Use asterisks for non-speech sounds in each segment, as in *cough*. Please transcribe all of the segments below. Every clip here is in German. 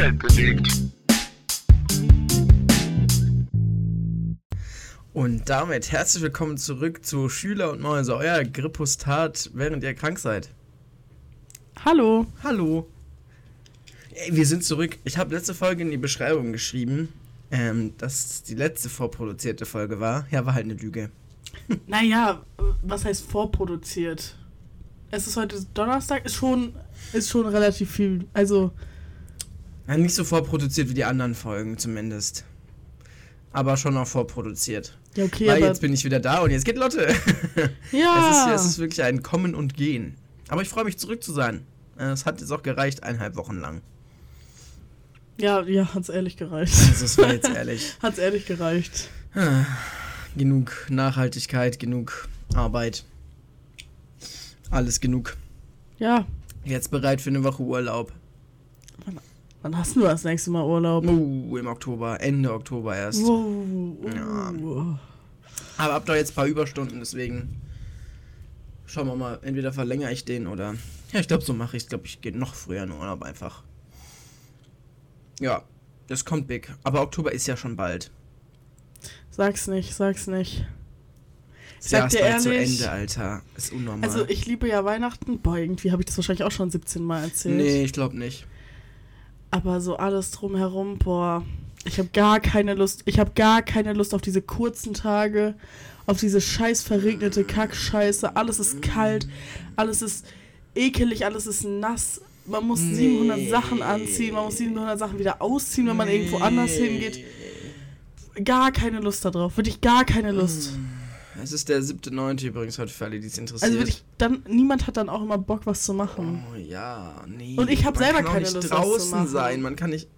Welt bewegt. Und damit herzlich willkommen zurück zu Schüler und Mäuse, euer Grippostat, während ihr krank seid. Hallo. Hallo. Ey, wir sind zurück. Ich habe letzte Folge in die Beschreibung geschrieben, ähm, dass die letzte vorproduzierte Folge war. Ja, war halt eine Lüge. *laughs* Naja, was heißt vorproduziert? Es ist heute Donnerstag, ist schon, ist schon relativ viel. Also, Ja, nicht so vorproduziert wie die anderen Folgen zumindest. Aber schon auch vorproduziert. ja, okay, Weil jetzt bin ich wieder da und jetzt geht Lotte. *laughs* ja. Es, ist, es ist wirklich ein Kommen und Gehen. Aber ich freue mich zurück zu sein. Äh, Es hat jetzt auch gereicht, eineinhalb Wochen lang. ja, ja, hat's ehrlich gereicht. Also es war jetzt ehrlich. *laughs* Hat's ehrlich gereicht. genug Nachhaltigkeit, genug Arbeit. Alles genug. Ja. Jetzt bereit für eine Woche Urlaub. Wann hast du das nächste Mal Urlaub? Uh, im Oktober, Ende Oktober erst. Wow. Ja. Uh. Aber hab doch jetzt ein paar Überstunden, deswegen schauen wir mal. Entweder verlängere ich den oder. Ja, ich glaube, so mache ich es. Ich glaube, ich gehe noch früher in Urlaub einfach. Ja, das kommt big. Aber Oktober ist ja schon bald. Sag's nicht, sag's nicht. Ja Sag erst dir bald zu ehrlich, Ende, Alter. Ist unnormal. Also ich liebe ja Weihnachten. Boah, irgendwie habe ich das wahrscheinlich auch schon 17 Mal erzählt. nee, ich glaube nicht. Aber so alles drumherum, boah, ich habe gar keine Lust. Ich habe gar keine Lust auf diese kurzen Tage, auf diese scheiß verregnete Kackscheiße. Alles ist kalt, alles ist ekelig, alles ist nass. Man muss Nee. 700 Sachen anziehen, man muss 700 Sachen wieder ausziehen, wenn man irgendwo anders hingeht. Gar keine Lust darauf, wirklich gar keine Lust. Es ist der 7.9. übrigens heute für alle, die es interessiert. Also wirklich, dann, niemand hat dann auch immer Bock, was zu machen. Oh ja, nee. Und ich hab Man selber kann keine nicht Lust, das zu draußen machen. sein. Man kann nicht.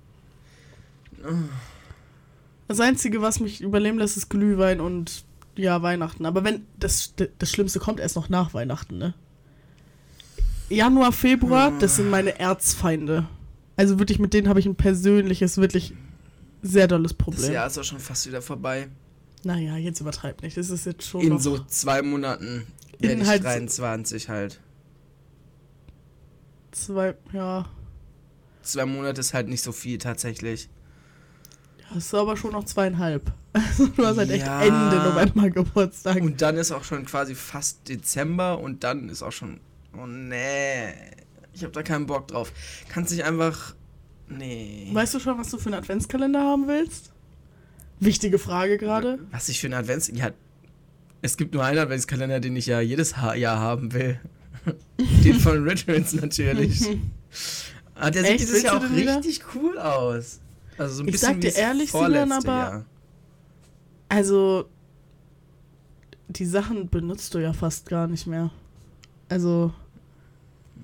Das Einzige, was mich überleben lässt, ist Glühwein und ja, Weihnachten. Aber wenn das, das Schlimmste kommt erst noch nach Weihnachten, ne? Januar, Februar, das sind meine Erzfeinde. Also wirklich, mit denen habe ich ein persönliches, wirklich sehr dolles Das Problem. Jahr ist auch schon fast wieder vorbei. Naja, jetzt übertreib nicht. Das ist jetzt schon In so zwei Monaten In halt- 23 halt. Zwei, ja. Zwei Monate ist halt nicht so viel tatsächlich. Das ist aber schon noch zweieinhalb. *laughs* Also du hast halt echt Ja. Ende November Geburtstag. Und dann ist auch schon quasi fast Dezember und dann ist auch schon. Oh nee. Ich habe da keinen Bock drauf. Kannst nicht einfach. Nee. Weißt du schon, was du für einen Adventskalender haben willst? Wichtige Frage gerade. Was ich für einen Advents... Ja, es gibt nur einen Adventskalender, den ich ja jedes Jahr haben will. *laughs* den von Rituals natürlich. *laughs* ah, der sieht Echt? dieses Jahr auch richtig cool aus. Also so ein Ich bisschen sag dir ehrlich, Sinan, aber- Jahr. Also, die Sachen benutzt du ja fast gar nicht mehr. Also,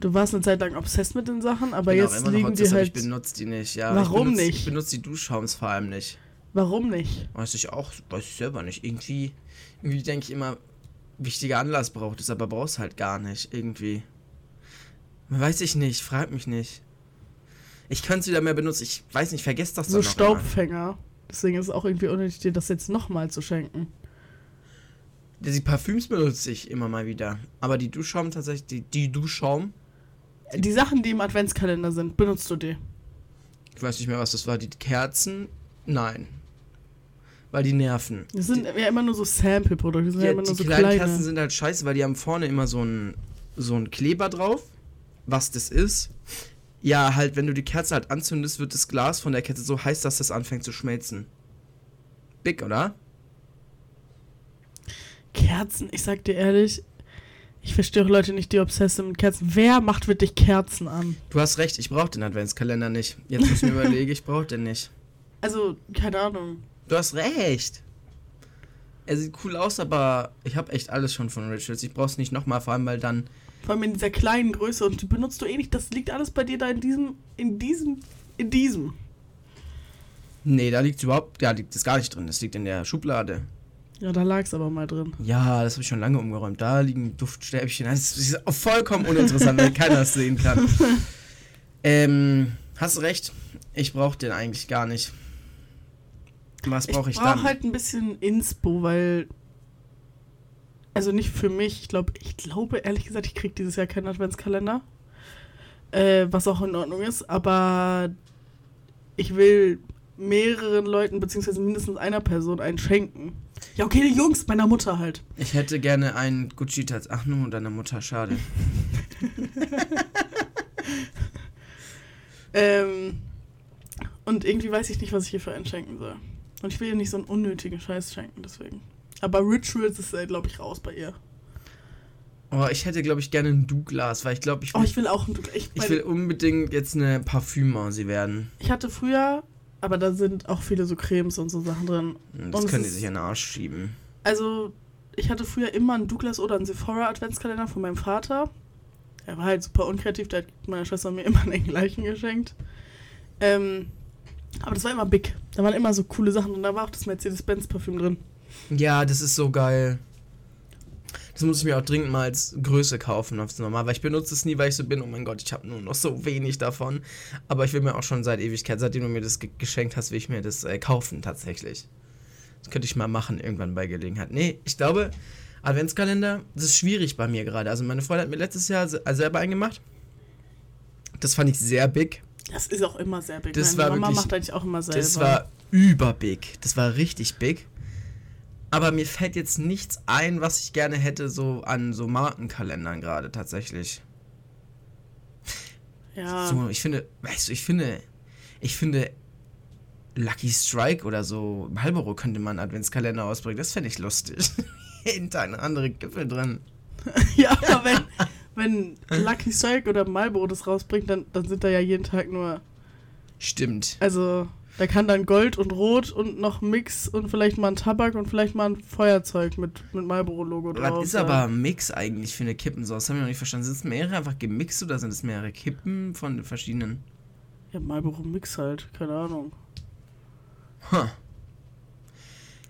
du warst eine Zeit lang obsessed mit den Sachen, aber auch jetzt liegen die halt. Ich benutze die nicht, ja. Warum ich benutze, nicht? Ich benutze die Duschschaums vor allem nicht. Warum nicht? Weiß ich auch, weiß ich selber nicht. Irgendwie, irgendwie denke ich immer, wichtiger Anlass braucht es, aber brauchst halt gar nicht, irgendwie. Weiß ich nicht, frag mich nicht. Ich könnte es wieder mehr benutzen, ich weiß nicht, vergesst das So doch noch immer. Staubfänger. Deswegen ist es auch irgendwie unnötig, dir das jetzt nochmal zu schenken. Die Parfüms benutze ich immer mal wieder. Aber die Duschschaum tatsächlich, die, die Duschschaum, Die Sachen, die im Adventskalender sind, benutzt du die. ich weiß nicht mehr, was das war. Die Kerzen, nein. Weil die nerven. Das sind ja immer nur so Sample-Produkte, die sind ja, Ja, immer die nur so kleinen kleine. Kerzen sind halt scheiße, weil die haben vorne immer so ein so Kleber drauf. Was das ist? Ja, halt, wenn du die Kerze halt anzündest, wird das Glas von der Kette so heiß, dass das anfängt zu schmelzen. Big, oder? Kerzen, ich sag dir ehrlich, ich verstehe auch Leute nicht, die obsessed sind mit Kerzen. Wer macht wirklich Kerzen an? Du hast recht, ich brauche den Adventskalender nicht. Jetzt muss ich mir *laughs* überlegen, ich brauche den nicht. Also, keine Ahnung. Du hast recht. Er sieht cool aus, aber ich habe echt alles schon von Rituals. Ich brauch's nicht nochmal, vor allem weil dann. Vor allem in dieser kleinen Größe und die benutzt du eh nicht. Das liegt alles bei dir da in diesem, in diesem, in diesem. Nee, da liegt überhaupt. Da liegt es gar nicht drin. Das liegt in der Schublade. Ja, da lag es aber mal drin. Ja, das habe ich schon lange umgeräumt. Da liegen Duftstäbchen. Das ist auch vollkommen uninteressant, wenn keiner es sehen kann. *laughs* Ähm, hast recht. Ich brauche den eigentlich gar nicht. Was brauche ich, ich brauche dann? halt ein bisschen Inspo, weil. Also nicht für mich. Ich glaube, ich glaube ehrlich gesagt, ich kriege dieses Jahr keinen Adventskalender. Äh, was auch in Ordnung ist. Aber ich will mehreren Leuten, beziehungsweise mindestens einer Person einen schenken. Ja, okay, die Jungs, meiner Mutter halt. Ich hätte gerne einen Gucci Tats. Ach, nur deiner Mutter, schade. *laughs* Ähm, und irgendwie weiß ich nicht, was ich ihr für einen schenken soll. Und ich will ihr nicht so einen unnötigen Scheiß schenken, deswegen. Aber Rituals ist, äh, glaube ich, raus bei ihr. Oh, ich hätte, glaube ich, gerne einen Douglas, weil ich glaube, ich Oh, will, ich will auch einen Douglas. Ich, ich will unbedingt jetzt eine Parfümmausi werden. ich hatte früher, aber da sind auch viele so Cremes und so Sachen drin. Das Und können die sich in den Arsch schieben. Also, ich hatte früher immer einen Douglas oder einen Sephora Adventskalender von meinem Vater. Er war halt super unkreativ, der hat meiner Schwester mir immer den gleichen geschenkt. Ähm, aber das war immer big. Da waren immer so coole Sachen und da war auch das Mercedes-Benz-Parfüm drin. Ja, das ist so geil. Das muss ich mir auch dringend mal als Größe kaufen aufs Normal, weil ich benutze es nie, weil ich so bin, oh mein Gott, ich habe nur noch so wenig davon. Aber ich will mir auch schon seit Ewigkeit, seitdem du mir das ge geschenkt hast, will ich mir das äh, kaufen tatsächlich. Das könnte ich mal machen irgendwann bei Gelegenheit. Nee, ich glaube, Adventskalender, das ist schwierig bei mir gerade. Also meine Freundin hat mir letztes Jahr se- selber einen gemacht. Das fand ich sehr big. Das ist auch immer sehr big. Das Meine war Mama wirklich- macht eigentlich auch immer selber. Das war überbig. Das war richtig big. Aber mir fällt jetzt nichts ein, was ich gerne hätte, so an so Markenkalendern gerade tatsächlich. ja. So, ich finde, weißt du, ich finde, ich finde, Lucky Strike oder so, Marlboro könnte man einen Adventskalender ausbringen. Das fände ich lustig. *laughs* Jeden Tag eine andere Gipfel drin. *laughs* ja, aber wenn, wenn Lucky Strike oder Marlboro das rausbringt, dann, dann sind da ja jeden Tag nur. Stimmt. Also, da kann dann Gold und Rot und noch Mix und vielleicht mal ein Tabak und vielleicht mal ein Feuerzeug mit, mit Marlboro-Logo drauf. Was ist aber ein Mix eigentlich für eine Kippensauce? Das habe ich noch nicht verstanden. Sind es mehrere einfach gemixt oder sind es mehrere Kippen von den verschiedenen? Ja, Marlboro-Mix halt, keine Ahnung. Huh.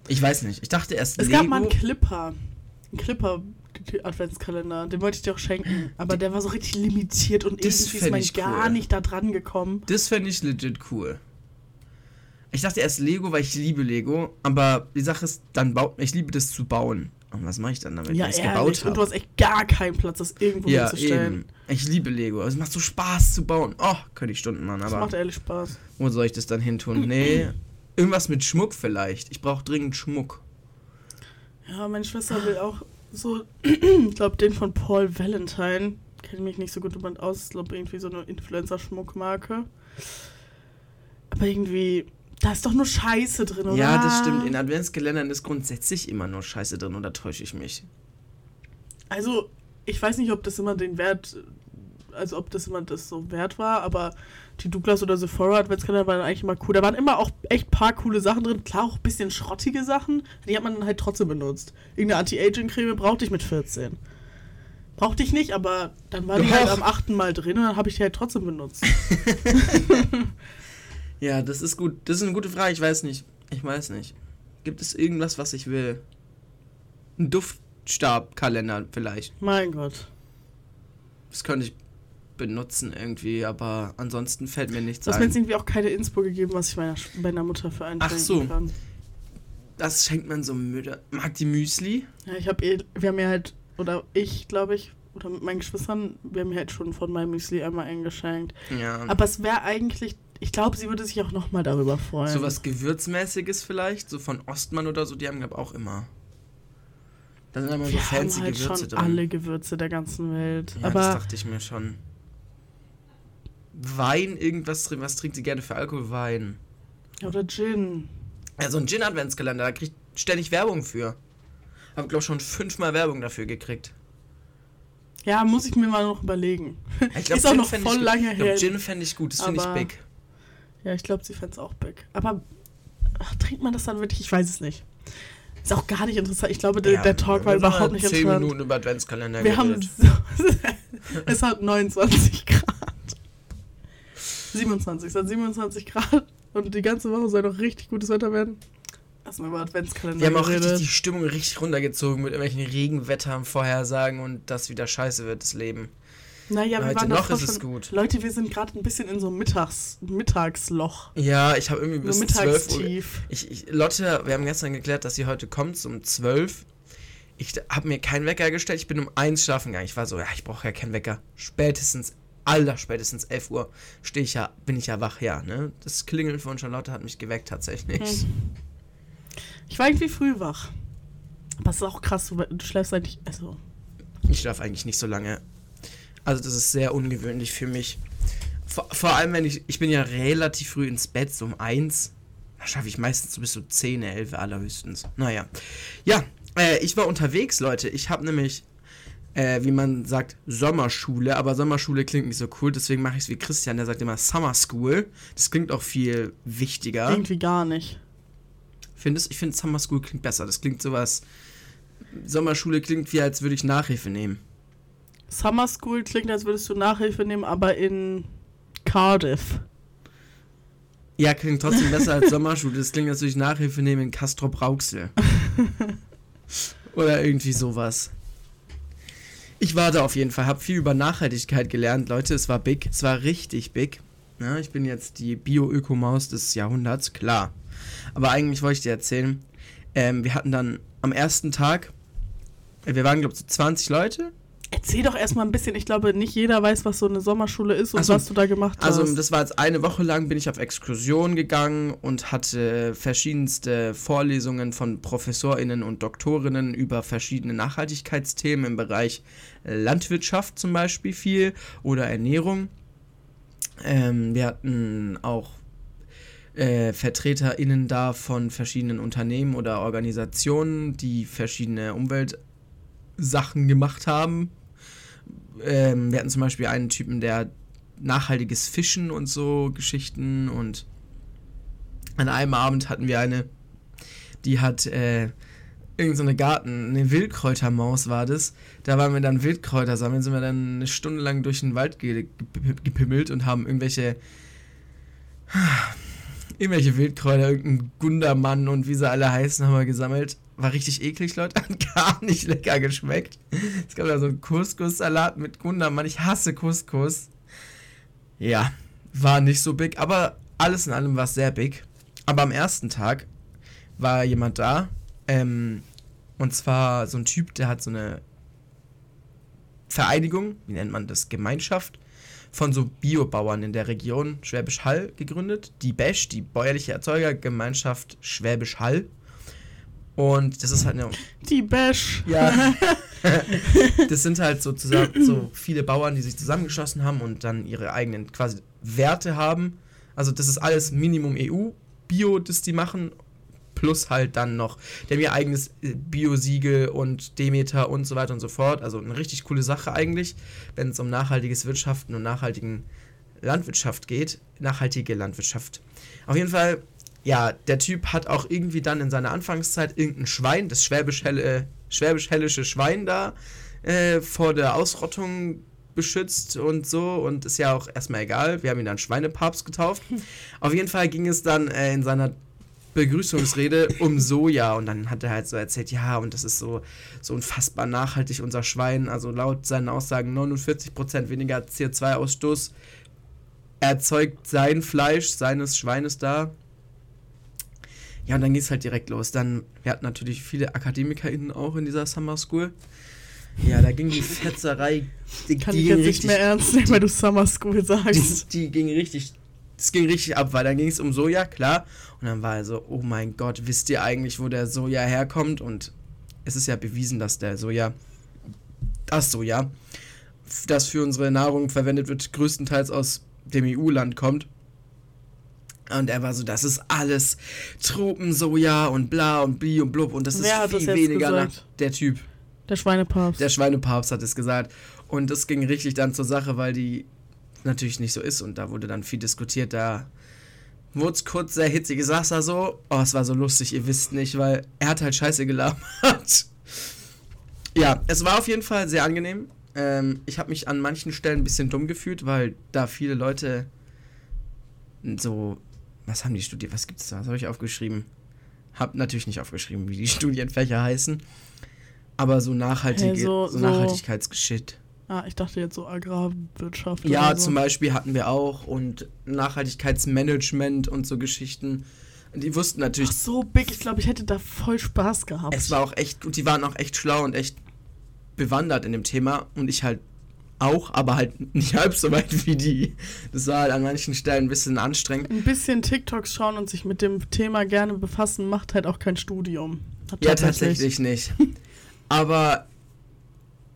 Ich weiß nicht. Ich dachte erst Es Lego. gab mal einen Clipper. Einen Clipper-Adventskalender. Den wollte ich dir auch schenken. Aber der war so richtig limitiert und Das irgendwie ist man gar cool. nicht da dran gekommen. Das fände ich legit cool. Ich dachte erst Lego, weil ich liebe Lego, aber die Sache ist, dann baut ich liebe das zu bauen. Und was mache ich dann damit, Ja, wenn ich es gebaut Und du habe? hast echt gar keinen Platz, das irgendwo Ja, hinzustellen. eben. Ich liebe Lego. Es macht so Spaß zu bauen. Oh, könnte ich Stunden machen, Das aber macht ehrlich Spaß. wo soll ich das dann hin tun? Nee, irgendwas mit Schmuck vielleicht. Ich brauche dringend Schmuck. Ja, meine Schwester will auch so, *clears throat* ich glaube, den von Paul Valentine. Kenne mich nicht so gut damit aus. Ich glaube, irgendwie so eine Influencer-Schmuckmarke. Aber irgendwie, da ist doch nur Scheiße drin, oder? Ja, das stimmt. In Adventskalendern ist grundsätzlich immer nur Scheiße drin, oder täusche ich mich? Also, ich weiß nicht, ob das immer den Wert, also ob das immer das so wert war, aber die Douglas oder Sephora Adventskalender waren eigentlich immer cool. Da waren immer auch echt paar coole Sachen drin. Klar, auch ein bisschen schrottige Sachen. Die hat man dann halt trotzdem benutzt. Irgendeine Anti-Aging-Creme brauchte ich mit 14. Brauchte ich nicht, aber dann war die Doch. halt am achten Mal drin und dann habe ich die halt trotzdem benutzt. *laughs* Ja, das ist gut. Das ist eine gute Frage. Ich weiß nicht. Ich weiß nicht. Gibt es irgendwas, was ich will? Ein Duftstabkalender vielleicht. mein Gott. Das könnte ich benutzen irgendwie, aber ansonsten fällt mir nichts Du hast mir jetzt ein. irgendwie auch keine Inspo gegeben, was ich meiner, meiner Mutter für einen Ach so. kann. Das schenkt man so Mütter. Mag die Müsli? Ja, ich habe eh, wir haben ja halt, oder ich glaube ich, oder mit meinen Geschwistern, wir haben mir halt schon von meinem Müsli einmal eingeschenkt. Ja. Aber es wäre eigentlich, ich glaube, sie würde sich auch nochmal darüber freuen. so was Gewürzmäßiges vielleicht, so von Ostmann oder so, die haben glaube auch immer. Da sind immer so wir fancy haben halt Gewürze schon drin. alle Gewürze der ganzen Welt. ja, das Aber dachte ich mir schon. Wein, irgendwas drin, was trinkt sie gerne für Alkohol? Wein. oder Gin. Ja, so ein Gin-Adventskalender, da kriegt ständig Werbung für. Hab, glaube schon fünfmal Werbung dafür gekriegt. Ja, muss ich mir mal noch überlegen. Ich glaub, Ist auch Gin noch voll ich, lange Ich glaube, her. Gin fände ich gut, das finde ich big. Ja, ich glaube, sie fände es auch big. Aber ach, trinkt man das dann wirklich? Ich weiß es nicht. Ist auch gar nicht interessant. Ich glaube, der, Ja, der Talk war wir haben überhaupt nicht 10 interessant. Minuten über Adventskalender Wir haben geredet. so, *laughs* es hat 29 Grad. 27, es hat 27 Grad und die ganze Woche soll noch richtig gutes Wetter werden. Lass mal über Adventskalender Wir haben auch richtig geredet. die Stimmung richtig runtergezogen mit irgendwelchen Regenwettervorhersagen und dass wieder scheiße wird, das Leben. Naja, wir Heute waren noch ist es gut. Leute, wir sind gerade ein bisschen in so einem Mittags, Mittagsloch. Ja, ich habe irgendwie So bis 12 Uhr. Ich, ich, Lotte, wir haben gestern geklärt, dass sie heute kommt um 12. Ich habe mir keinen Wecker gestellt, ich bin um 1 schlafen gegangen. Ich war so, ja, ich brauche ja keinen Wecker. Spätestens aller spätestens 11 Uhr stehe ich ja, bin ich ja wach, ja, ne? Das Klingeln von Charlotte hat mich geweckt tatsächlich. Hm. Ich war irgendwie früh wach. Aber es ist auch krass, du, du schläfst eigentlich. Also. Ich schlafe eigentlich nicht so lange. Also das ist sehr ungewöhnlich für mich. Vor, vor allem, wenn ich. Ich bin ja relativ früh ins Bett, so um 1. Da schaffe ich meistens so bis so 10, 11 allerhöchstens. Naja. Ja, äh, ich war unterwegs, Leute. Ich habe nämlich, äh, wie man sagt, Sommerschule. Aber Sommerschule klingt nicht so cool. Deswegen mache ich es wie Christian, der sagt immer Summer School. Das klingt auch viel wichtiger. Irgendwie gar nicht. Findest Ich finde Summer School klingt besser. Das klingt sowas. Sommerschule klingt wie, als würde ich Nachhilfe nehmen. Summer School klingt, als würdest du Nachhilfe nehmen, aber in Cardiff. Ja, klingt trotzdem besser als *laughs* Sommerschule. Das klingt, als würde ich Nachhilfe nehmen in Castrop Rauxel. *laughs* Oder irgendwie sowas. Ich war da auf jeden Fall, habe viel über Nachhaltigkeit gelernt, Leute. Es war big, es war richtig big. Ja, ich bin jetzt die Bio-Ökomaus des Jahrhunderts, klar. Aber eigentlich wollte ich dir erzählen, ähm, wir hatten dann am ersten Tag, äh, wir waren glaube ich so 20 Leute Erzähl doch erstmal ein bisschen. Ich glaube, nicht jeder weiß, was so eine Sommerschule ist und Ach so. was du da gemacht hast. Also das war jetzt eine Woche lang, bin ich auf Exkursion gegangen und hatte verschiedenste Vorlesungen von ProfessorInnen und Doktorinnen über verschiedene Nachhaltigkeitsthemen im Bereich Landwirtschaft zum Beispiel viel oder Ernährung. Ähm, wir hatten auch äh, VertreterInnen da von verschiedenen Unternehmen oder Organisationen, die verschiedene Umweltsachen gemacht haben. Ähm, wir hatten zum Beispiel einen Typen, der nachhaltiges Fischen und so Geschichten und an einem Abend hatten wir eine, die hat äh, irgendeine so Garten, eine Wildkräutermaus war das. Da waren wir dann Wildkräuter sammeln, sind wir dann eine Stunde lang durch den Wald ge ge gepimmelt und haben irgendwelche irgendwelche Wildkräuter, irgendein Gundermann und wie sie alle heißen, haben wir gesammelt. War richtig eklig, Leute. *laughs* Hat gar nicht lecker geschmeckt. Es gab da so einen Couscous-Salat mit Gundermann. Ich hasse Couscous. Ja, war nicht so big, aber alles in allem war es sehr big. Aber am ersten Tag war jemand da. Ähm, und zwar so ein Typ, der hat so eine Vereinigung, wie nennt man das, Gemeinschaft von so Biobauern in der Region Schwäbisch Hall gegründet. Die BESH, die Bäuerliche Erzeugergemeinschaft Schwäbisch Hall. Und das ist halt eine. Die Bash. Ja. *laughs* das sind halt sozusagen so viele Bauern, die sich zusammengeschlossen haben und dann ihre eigenen quasi Werte haben. Also das ist alles Minimum EU, Bio, das die machen. Plus halt dann noch, die haben ihr eigenes äh, Bio-Siegel und Demeter und so weiter und so fort. Also eine richtig coole Sache eigentlich, wenn es um nachhaltiges Wirtschaften und nachhaltigen Landwirtschaft geht. Nachhaltige Landwirtschaft. Auf jeden Fall ja, der Typ hat auch irgendwie dann in seiner Anfangszeit irgendein Schwein, das schwäbisch-hellische schwäbisch Schwein da, äh, vor der Ausrottung beschützt und so und ist ja auch erstmal egal. Wir haben ihn dann Schweinepapst getauft. *laughs* Auf jeden Fall ging es dann äh, in seiner Begrüßungsrede um Soja und dann hat er halt so erzählt, ja, und das ist so, so unfassbar nachhaltig, unser Schwein. Also laut seinen Aussagen 49% weniger CO2-Ausstoß erzeugt sein Fleisch seines Schweines da. Ja, und dann ging es halt direkt los. Dann, wir hatten natürlich viele AkademikerInnen auch in dieser Summer School. Ja, da ging die Fetzerei. Die, Kann die ich jetzt nicht mehr ernst nehmen, weil du Summer School die, sagst. die ging richtig. Es ging richtig ab, weil dann ging es um Soja, klar. Und dann war er so, oh mein Gott, wisst ihr eigentlich, wo der Soja herkommt? Und es ist ja bewiesen, dass der Soja, das Soja, das für unsere Nahrung verwendet wird, größtenteils aus dem EU-Land kommt. Und er war so, das ist alles Tropensoja und bla und bi und blub und das Wer ist viel weniger nach der Typ. Der Schweinepapst. Der Schweinepapst hat es gesagt. Und das ging richtig dann zur Sache, weil die natürlich nicht so ist. Und da wurde dann viel diskutiert. Da wurde es kurz sehr hitzig. Ich sag's da so. Oh, es war so lustig, ihr wisst nicht, weil er hat halt Scheiße gelabert. *laughs* ja, es war auf jeden Fall sehr angenehm. Ähm, ich habe mich an manchen Stellen ein bisschen dumm gefühlt, weil da viele Leute so. Was haben die studiert? Was gibt's da? Was habe ich aufgeschrieben? Hab natürlich nicht aufgeschrieben, wie die *laughs* Studienfächer heißen. Aber so nachhaltige, Hey, so- so, so- Nachhaltigkeitsgeschicht. ah, ich dachte jetzt so Agrarwirtschaft. Ja, so. zum Beispiel hatten wir auch und Nachhaltigkeitsmanagement und so Geschichten. Und die wussten natürlich, Ach so big, ich glaube, ich hätte da voll Spaß gehabt. es war auch echt, und die waren auch echt schlau und echt bewandert in dem Thema und ich halt auch, aber halt nicht halb so weit wie die. Das war halt an manchen Stellen ein bisschen anstrengend. Ein bisschen TikToks schauen und sich mit dem Thema gerne befassen, macht halt auch kein Studium. Hat Ja, tatsächlich nicht. Aber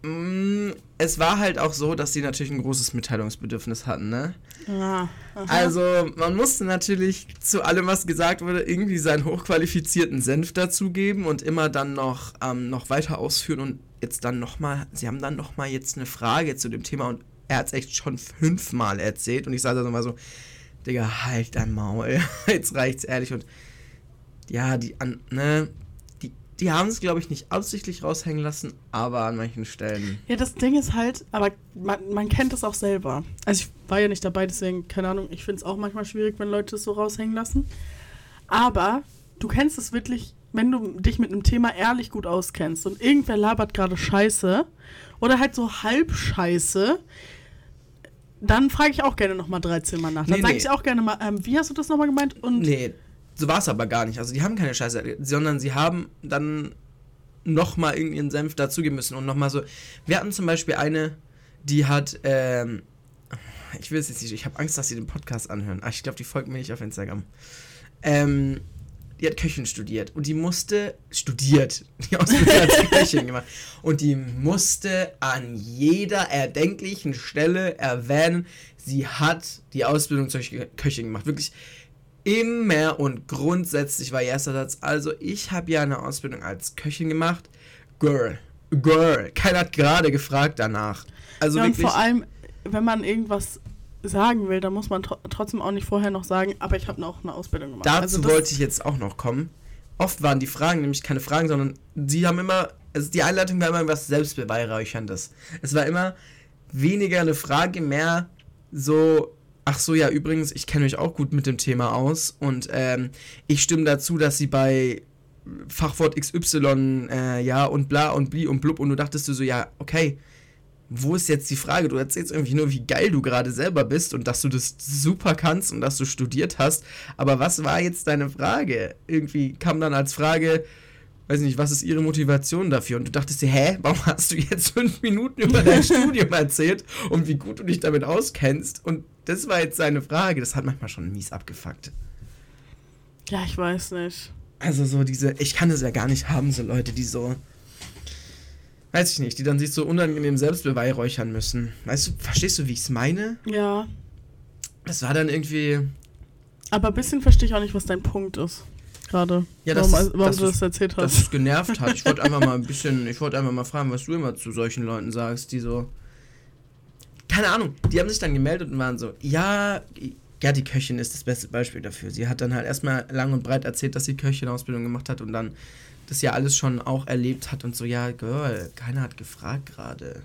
mh, es war halt auch so, dass die natürlich ein großes Mitteilungsbedürfnis hatten, ne? Ah, aha. Also, man musste natürlich zu allem, was gesagt wurde, irgendwie seinen hochqualifizierten Senf dazugeben und immer dann noch, ähm, noch weiter ausführen und jetzt dann nochmal, sie haben dann nochmal jetzt eine Frage zu dem Thema und er hat es echt schon fünfmal erzählt und ich sage dann mal so, Digga, halt dein Maul, *laughs* jetzt reicht's ehrlich und ja, die, an, ne, die, die haben es, glaube ich, nicht absichtlich raushängen lassen, aber an manchen Stellen. Ja, das Ding ist halt, aber man, man kennt das auch selber. Also ich war ja nicht dabei, deswegen, keine Ahnung, ich finde es auch manchmal schwierig, wenn Leute es so raushängen lassen. Aber du kennst es wirklich, wenn du dich mit einem Thema ehrlich gut auskennst und irgendwer labert gerade Scheiße oder halt so halb Scheiße, dann frage ich auch gerne nochmal 13 Mal nach. Dann Nee, sage nee. ich auch gerne mal, ähm, wie hast du das nochmal gemeint? Und Nee, so war es aber gar nicht. Also die haben keine Scheiße, sondern sie haben dann nochmal irgendeinen Senf dazugeben müssen und nochmal so. Wir hatten zum Beispiel eine, die hat, ähm, ich will es jetzt nicht, ich habe Angst, dass sie den Podcast anhören. Ach, ich glaube, die folgt mir nicht auf Instagram. Ähm, die hat Köchin studiert und die musste, studiert, *laughs* die Ausbildung als Köchin gemacht. Und die musste an jeder erdenklichen Stelle erwähnen, sie hat die Ausbildung zur Köchin gemacht. Wirklich immer und grundsätzlich war ihr erster Satz, also ich habe ja eine Ausbildung als Köchin gemacht. Girl, girl. Keiner hat gerade gefragt danach. Also ja, und vor allem, wenn man irgendwas sagen will, dann muss man tro trotzdem auch nicht vorher noch sagen, aber ich habe auch eine Ausbildung gemacht. Dazu Also wollte ich jetzt auch noch kommen. Oft waren die Fragen nämlich keine Fragen, sondern sie haben immer, also die Einleitung war immer irgendwas Selbstbeweihräucherndes. Es war immer weniger eine Frage, mehr so, ach so, ja, übrigens, ich kenne mich auch gut mit dem Thema aus und ähm, ich stimme dazu, dass sie bei Fachwort XY, äh, ja, und bla und bli und blub und du dachtest du so, ja, okay, wo ist jetzt die Frage? Du erzählst irgendwie nur, wie geil du gerade selber bist und dass du das super kannst und dass du studiert hast. Aber was war jetzt deine Frage? Irgendwie kam dann als Frage, weiß nicht, was ist ihre Motivation dafür? Und du dachtest dir, hä, warum hast du jetzt *laughs* fünf Minuten über dein *laughs* Studium erzählt und wie gut du dich damit auskennst? Und das war jetzt seine Frage. Das hat manchmal schon mies abgefuckt. Ja, ich weiß nicht. Also so diese, ich kann es ja gar nicht haben, so Leute, die so, weiß ich nicht, die dann sich so unangenehm selbst beweihräuchern müssen. Weißt du, verstehst du, wie ich es meine? Ja, Das war dann irgendwie, aber ein bisschen verstehe ich auch nicht, was dein Punkt ist. Gerade. Ja, das warum ist- warum das du das erzählt dass hast. es genervt hat. Ich wollte *laughs* einfach mal ein bisschen, ich wollte einfach mal fragen, was du immer zu solchen Leuten sagst, die so, keine Ahnung, die haben sich dann gemeldet und waren so, ja, ja, die Köchin ist das beste Beispiel dafür. Sie hat dann halt erstmal lang und breit erzählt, dass sie Köchin-Ausbildung gemacht hat und dann das ja alles schon auch erlebt hat und so, ja, Girl, keiner hat gefragt gerade.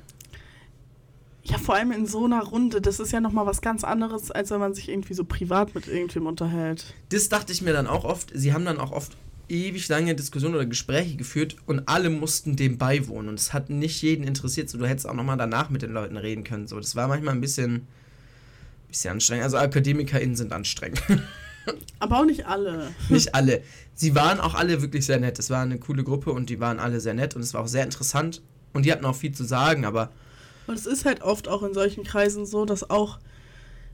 Ja, vor allem in so einer Runde, das ist ja nochmal was ganz anderes, als wenn man sich irgendwie so privat mit irgendwem unterhält. Das dachte ich mir dann auch oft. Sie haben dann auch oft ewig lange Diskussionen oder Gespräche geführt und alle mussten dem beiwohnen und es hat nicht jeden interessiert. So, du hättest auch nochmal danach mit den Leuten reden können. So, das war manchmal ein bisschen, bisschen anstrengend. Also AkademikerInnen sind anstrengend. *laughs* Aber auch nicht alle. nicht alle. Sie waren auch alle wirklich sehr nett. Es war eine coole Gruppe und die waren alle sehr nett und es war auch sehr interessant und die hatten auch viel zu sagen, aber Und es ist halt oft auch in solchen Kreisen so, dass auch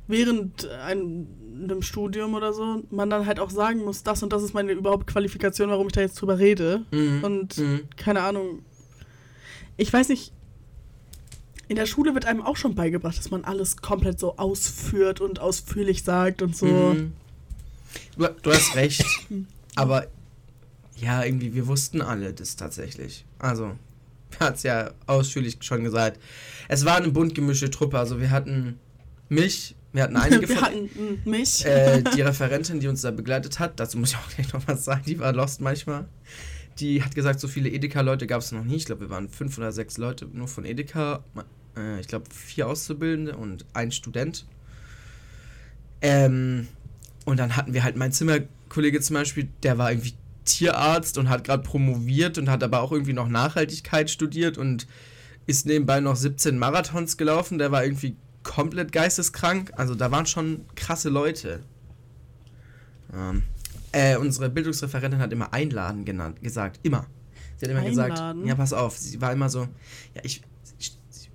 während ein, einem Studium oder so man dann halt auch sagen muss, das und das ist meine überhaupt Qualifikation, warum ich da jetzt drüber rede. Mhm. Und Mhm. keine Ahnung. Ich weiß nicht. In der Schule wird einem auch schon beigebracht, dass man alles komplett so ausführt und ausführlich sagt und so. Mhm. Du, du hast recht. aber ja, irgendwie, wir wussten alle das tatsächlich. Also, *laughs* hat es ja ausführlich schon gesagt. Es war eine bunt gemischte Truppe. Also, wir hatten mich, wir hatten *laughs* einige Wir von. hatten mich. äh, die Referentin, die uns da begleitet hat, dazu muss ich auch gleich noch was sagen, die war lost manchmal. Die hat gesagt, so viele Edeka-Leute gab es noch nie. Ich glaube, wir waren fünf oder sechs Leute nur von Edeka. Äh, ich glaube, vier Auszubildende und ein Student. Ähm, und dann hatten wir halt meinen Zimmerkollege zum Beispiel, der war irgendwie Tierarzt und hat gerade promoviert und hat aber auch irgendwie noch Nachhaltigkeit studiert und ist nebenbei noch 17 Marathons gelaufen. Der war irgendwie komplett geisteskrank. Also da waren schon krasse Leute. Ähm, äh, unsere Bildungsreferentin hat immer einladen genannt, gesagt. Immer. Sie hat immer Einladen? gesagt, ja, pass auf. Sie war immer so, ja, ich,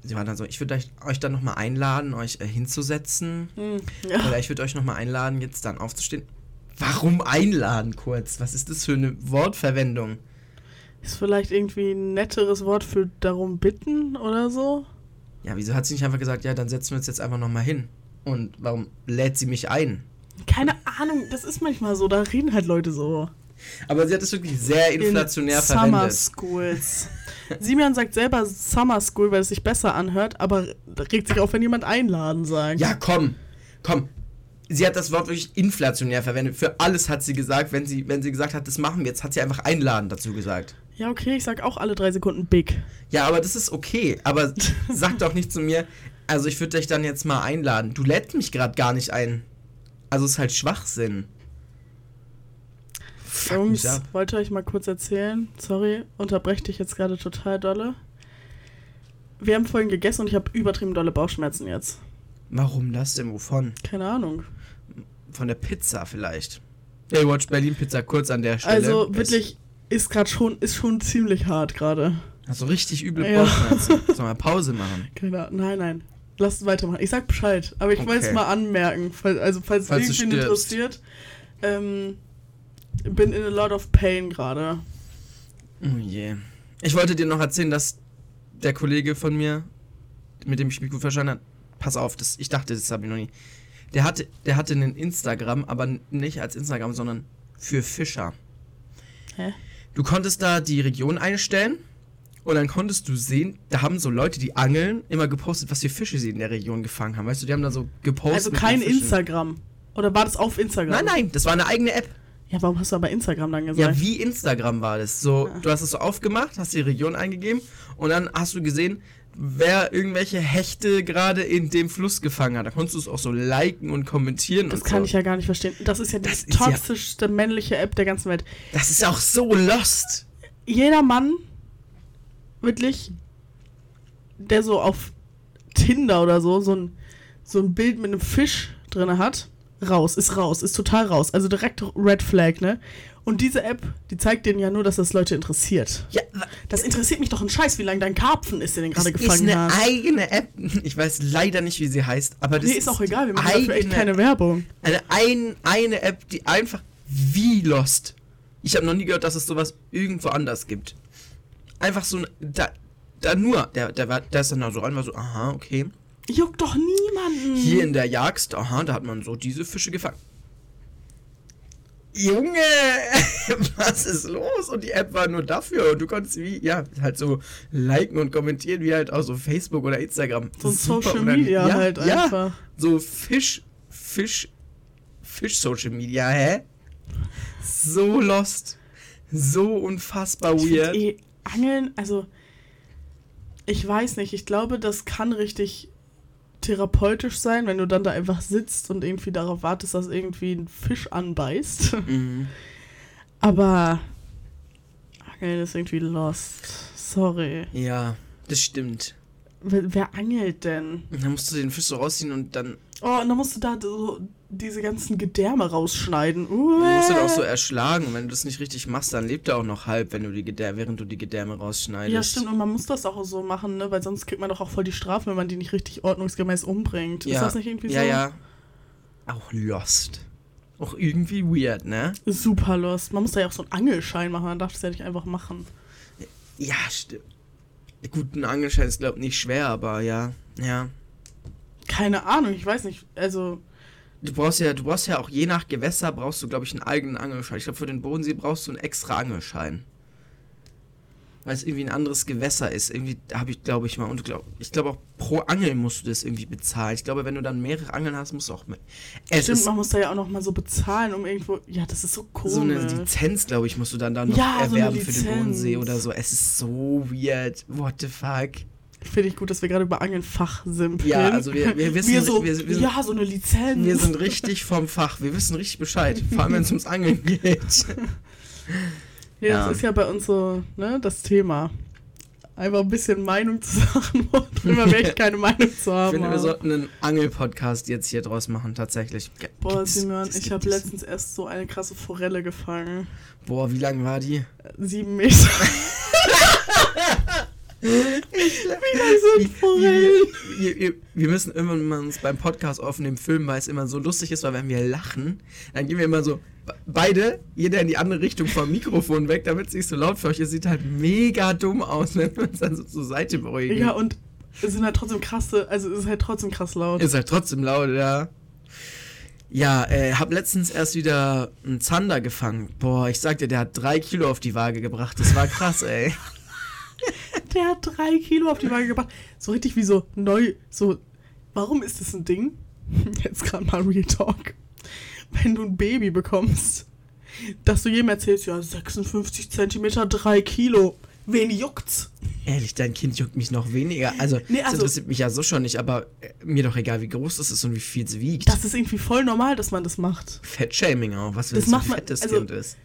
sie war dann so, ich würde euch, euch dann nochmal einladen, euch äh, hinzusetzen. Hm, ja. Oder ich würde euch nochmal einladen, jetzt dann aufzustehen. Warum einladen kurz? Was ist das für eine Wortverwendung? Ist vielleicht irgendwie ein netteres Wort für darum bitten oder so? Ja, wieso hat sie nicht einfach gesagt, ja, dann setzen wir uns jetzt einfach nochmal hin? Und warum lädt sie mich ein? Keine Ahnung, das ist manchmal so, da reden halt Leute so. Aber sie hat es wirklich sehr inflationär In Summer verwendet. Schools. Simeon sagt selber Summer School, weil es sich besser anhört, aber regt sich auf, wenn jemand einladen sagt. Ja, komm, komm. Sie hat das Wort wirklich inflationär verwendet. Für alles hat sie gesagt, wenn sie, wenn sie gesagt hat, das machen wir jetzt, hat sie einfach einladen dazu gesagt. Ja, okay, ich sag auch alle drei Sekunden big. Ja, aber das ist okay. Aber *laughs* sag doch nicht zu mir, also ich würde dich dann jetzt mal einladen. Du lädst mich gerade gar nicht ein. Also ist halt Schwachsinn. Fuck Jungs, mich ab. wollte euch mal kurz erzählen. Sorry, unterbreche dich jetzt gerade total dolle. Wir haben vorhin gegessen und ich habe übertrieben dolle Bauchschmerzen jetzt. Warum das denn? Wovon? Keine Ahnung. Von der Pizza vielleicht. Hey, Watch Berlin Pizza kurz an der Stelle. Also wirklich, ist gerade schon, ist schon ziemlich hart gerade. Hast du richtig üble Ja. Bauchschmerzen. *laughs* Sollen wir Pause machen? Keine Ahnung. Nein, nein. Lass es weitermachen. Ich sag Bescheid, aber ich wollte es Okay. mal anmerken. Falls, also, falls, Falls stirbst. interessiert. Ähm, bin in a lot of pain gerade. Oh je. Ich wollte dir noch erzählen, dass der Kollege von mir, mit dem ich mich gut verstanden habe, pass auf, das, ich dachte, das habe ich noch nie. Der hatte, der hatte einen Instagram, aber nicht als Instagram, sondern für Fischer. Hä? Du konntest da die Region einstellen und dann konntest du sehen, da haben so Leute, die angeln, immer gepostet, was für Fische sie in der Region gefangen haben. Weißt du, die haben da so gepostet. Also kein. Instagram. Oder war das auf Instagram? Nein, nein, das war eine eigene App. Ja, warum hast du aber Instagram dann gesagt? Ja, wie Instagram war das. So, Ah. du hast es so aufgemacht, hast die Region eingegeben und dann hast du gesehen, wer irgendwelche Hechte gerade in dem Fluss gefangen hat. Da konntest du es auch so liken und kommentieren das und kann so. ich ja gar nicht verstehen. Das ist ja die Das ist ja- toxischste männliche App der ganzen Welt. Das ist auch so lost. Jeder Mann, wirklich, der so auf Tinder oder so, so ein, so ein Bild mit einem Fisch drin hat, raus, ist raus, ist total raus. Also direkt Red Flag, ne? Und diese App, die zeigt denen ja nur, dass das Leute interessiert. Ja, Das interessiert mich doch ein Scheiß, wie lange dein Karpfen ist, den das gerade ist gefangen eine hast. eigene App. Ich weiß leider nicht, wie sie heißt, aber das Nee, ist auch egal, wir machen dafür echt eigene- keine Werbung. Eine, ein, eine App, die einfach wie Lost. Ich habe noch nie gehört, dass es sowas irgendwo anders gibt. Einfach so, ein- da, da nur, der, der, war, der ist dann da so rein, war so, aha, okay. Juckt doch niemanden. Hier in der Jagd, aha, da hat man so diese Fische gefangen. Junge, *laughs* was ist los? Und die App war nur dafür. Und du konntest wie, ja, halt so liken und kommentieren, wie halt auch so Facebook oder Instagram. so Social. Media ja, halt ja, einfach. So Fisch, Fisch, Fisch-Social Media, hä? So lost. So unfassbar Ich weird. eh, Angeln, also ich weiß nicht, ich glaube, das kann richtig therapeutisch sein, wenn du dann da einfach sitzt und irgendwie darauf wartest, dass irgendwie ein Fisch anbeißt. Mhm. *laughs* Aber Angeln ist irgendwie lost. Sorry. Ja, das stimmt. Wer, wer angelt denn? Und dann musst du den Fisch so rausziehen und dann Oh, und dann musst du da so diese ganzen Gedärme rausschneiden. Du musst ihn auch so Uäh. erschlagen und wenn du das nicht richtig machst, dann lebt er auch noch halb, wenn du die Gedär während du die Gedärme rausschneidest. Ja, stimmt, und man muss das auch so machen, ne? Weil sonst kriegt man doch auch voll die Strafe, wenn man die nicht richtig ordnungsgemäß umbringt. Ja. Ist das nicht irgendwie Ja, so? ja. Auch lost. Auch irgendwie weird, ne? Super lost. Man muss da ja auch so einen Angelschein machen, man darf das ja nicht einfach machen. Ja, stimmt. Gut, ein Angelschein ist, glaube ich, nicht schwer, aber ja. Ja. Keine Ahnung, ich weiß nicht. Also, Du brauchst ja, du brauchst ja auch je nach Gewässer brauchst du, glaube ich, einen eigenen Angelschein. Ich glaube, für den Bodensee brauchst du einen extra Angelschein. Weil es irgendwie ein anderes Gewässer ist. Irgendwie habe ich, glaube ich, mal. Und glaub, ich glaube auch pro Angel musst du das irgendwie bezahlen. Ich glaube, wenn du dann mehrere Angeln hast, musst du auch mehr. Es stimmt, ist man muss da ja auch noch mal so bezahlen, um irgendwo. Ja, das ist so komisch. so eine Lizenz, glaube ich, musst du dann, dann noch Ja, so erwerben für den. Bodensee oder so. Es ist so weird. What the fuck? Finde ich gut, dass wir gerade über Angeln fachsimpeln. Ja, also wir- wir wissen- wir so, wir- wir sind- ja, so eine Lizenz. Wir sind richtig vom Fach. Wir wissen richtig Bescheid. *laughs* Vor allem, wenn es ums Angeln geht. ja, ja. das ist ja bei uns so, ne, das Thema. Einfach ein bisschen Meinung zu sagen, worüber wir echt keine Meinung zu Ich haben. finde, wir sollten einen Angel-Podcast jetzt hier draus machen, tatsächlich. Boah, Simon, ich habe letztens erst so eine krasse Forelle gefangen. Boah, wie lang war die? Sieben Meter. *laughs* Das sind Forellen. Wir, wir, wir müssen irgendwann mal uns beim Podcast aufnehmen, filmen, weil es immer so lustig ist, weil wenn wir lachen, dann gehen wir immer so be- beide, jeder in die andere Richtung vom Mikrofon weg, damit es nicht so laut für euch ist. Sieht halt mega dumm aus, *laughs* wenn wir uns dann so zur Seite beruhigen. Ja, und es sind halt trotzdem krasse, also es ist halt trotzdem krass laut. Ist halt trotzdem laut, ja. Ja, äh, hab letztens erst wieder einen Zander gefangen. Boah, ich sag dir, der hat drei Kilo auf die Waage gebracht. Das war krass, ey. *laughs* Der hat drei Kilo auf die Waage gebracht. So richtig wie so neu, so, warum ist das ein Ding? *laughs* Jetzt gerade mal Real Talk. Wenn du ein Baby bekommst, dass du jedem erzählst, ja, 56 Zentimeter, drei Kilo. Wen juckt's? Ehrlich, dein Kind juckt mich noch weniger. Also, Nee, das also- interessiert mich ja so schon nicht, aber äh, mir doch egal, wie groß das ist und wie viel es wiegt. Das ist irgendwie voll normal, dass man das macht. Fettshaming auch, was Das für ein fettes also- Kind ist.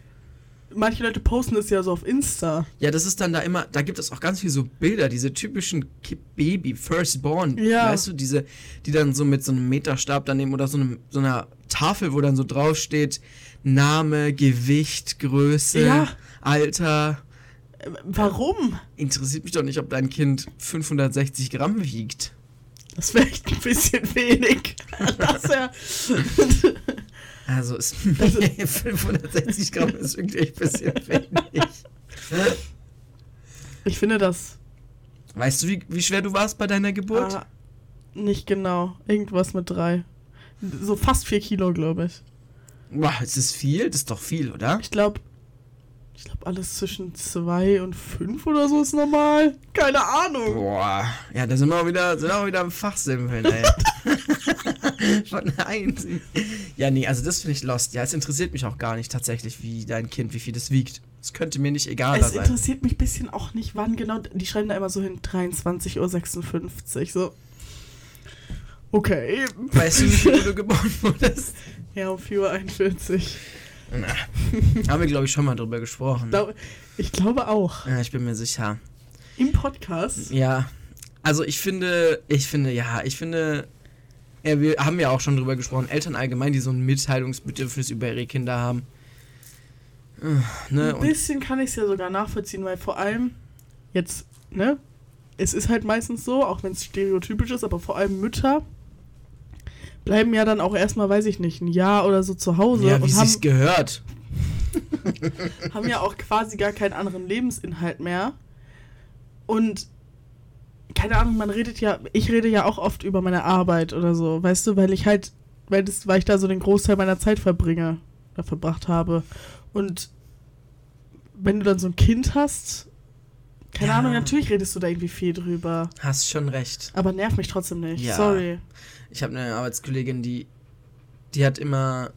Manche Leute posten es ja so auf Insta. Ja, das ist dann da immer, da gibt es auch ganz viele so Bilder, diese typischen Baby, Firstborn, Ja. weißt du, diese, die dann so mit so einem Meterstab daneben oder so, einem, so einer Tafel, wo dann so drauf steht, Name, Gewicht, Größe, Ja. Alter. Äh, Warum? Interessiert mich doch nicht, ob dein Kind 560 Gramm wiegt. Das wäre echt ein bisschen wenig. *laughs* Das wär, *laughs* Also ist Das 560 Gramm ist wirklich ein bisschen wenig. ich finde das Weißt du, wie, wie schwer du warst bei deiner Geburt? ah, nicht genau. Irgendwas mit drei. So fast vier Kilo, glaube ich. Boah, ist das viel? Das ist doch viel, oder? Ich glaube, ich glaube, alles zwischen zwei und fünf oder so ist normal. Keine Ahnung. Boah, ja, da sind wir auch wieder, sind wir auch wieder am Fachsimpeln, ey. *laughs* *laughs* Von eins. Ja, nee, also das finde ich lost. Ja, es interessiert mich auch gar nicht tatsächlich, wie dein Kind, wie viel das wiegt. Es könnte mir nicht egaler Es sein. interessiert mich ein bisschen auch nicht, wann genau. Die schreiben da immer so hin 23.56 Uhr. So. Okay. Weißt du, wie viel du *laughs* geboren wurdest? Ja, um 4.41 Uhr. Na, haben wir, glaube ich, schon mal drüber gesprochen. Glau- Ich glaube auch. Ja, ich bin mir sicher. Im Podcast. Ja, also ich finde, ich finde, ja, ich finde, ja, wir haben ja auch schon drüber gesprochen, Eltern allgemein, die so ein Mitteilungsbedürfnis über ihre Kinder haben. Äh, Ne? Ein bisschen kann ich es ja sogar nachvollziehen, weil vor allem jetzt, ne? Es ist halt meistens so, auch wenn es stereotypisch ist, aber vor allem Mütter bleiben ja dann auch erstmal, weiß ich nicht, ein Jahr oder so zu Hause ja, wie sich's haben, gehört. *laughs* haben ja auch quasi gar keinen anderen Lebensinhalt mehr. Und keine Ahnung, man redet ja, ich rede ja auch oft über meine Arbeit oder so, weißt du, weil ich halt, weil das, weil ich da so den Großteil meiner Zeit verbringe oder verbracht habe. Und wenn du dann so ein Kind hast, keine Ja. Ahnung, natürlich redest du da irgendwie viel drüber. Hast schon recht. Aber nerv mich trotzdem nicht. Ja. Sorry. Ich habe eine Arbeitskollegin, die, die hat immer,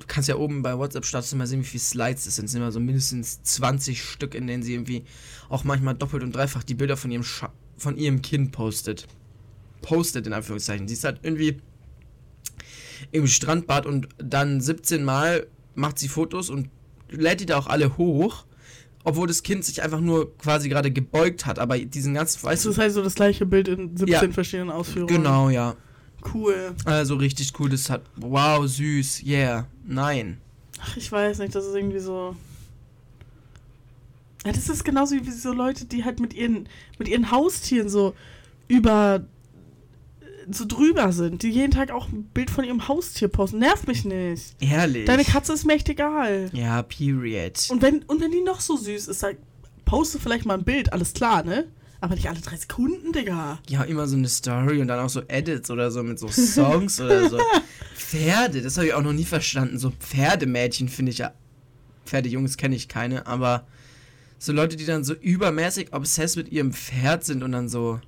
du kannst ja oben bei WhatsApp-Status immer sehen, wie viele Slides es sind. Es sind immer so mindestens 20 Stück, in denen sie irgendwie auch manchmal doppelt und dreifach die Bilder von ihrem, Scha von ihrem Kind postet. Postet in Anführungszeichen. Sie ist halt irgendwie im Strandbad und dann 17 Mal macht sie Fotos und lädt die da auch alle hoch, obwohl das Kind sich einfach nur quasi gerade gebeugt hat. Aber diesen ganzen, weißt Das ist halt so das gleiche Bild in 17 Ja. verschiedenen Ausführungen. genau, ja. Cool. Also richtig cool, das hat. Wow, süß, yeah. Nein. Ach, ich weiß nicht, das ist irgendwie so. Ja, das ist genauso wie so Leute, die halt mit ihren, mit ihren Haustieren so über. so drüber sind, die jeden Tag auch ein Bild von ihrem Haustier posten. Nervt mich nicht. Ehrlich. Deine Katze ist mir echt egal. Ja, period. Und wenn, und wenn die noch so süß ist, dann poste vielleicht mal ein Bild, alles klar, ne? Aber nicht alle drei Sekunden, Digga. Ja, immer so eine Story und dann auch so Edits oder so mit so Songs oder so. *laughs* Pferde, das habe ich auch noch nie verstanden. So Pferdemädchen finde ich ja. Pferdejungs kenne ich keine, aber so Leute, die dann so übermäßig obsessed mit ihrem Pferd sind und dann so.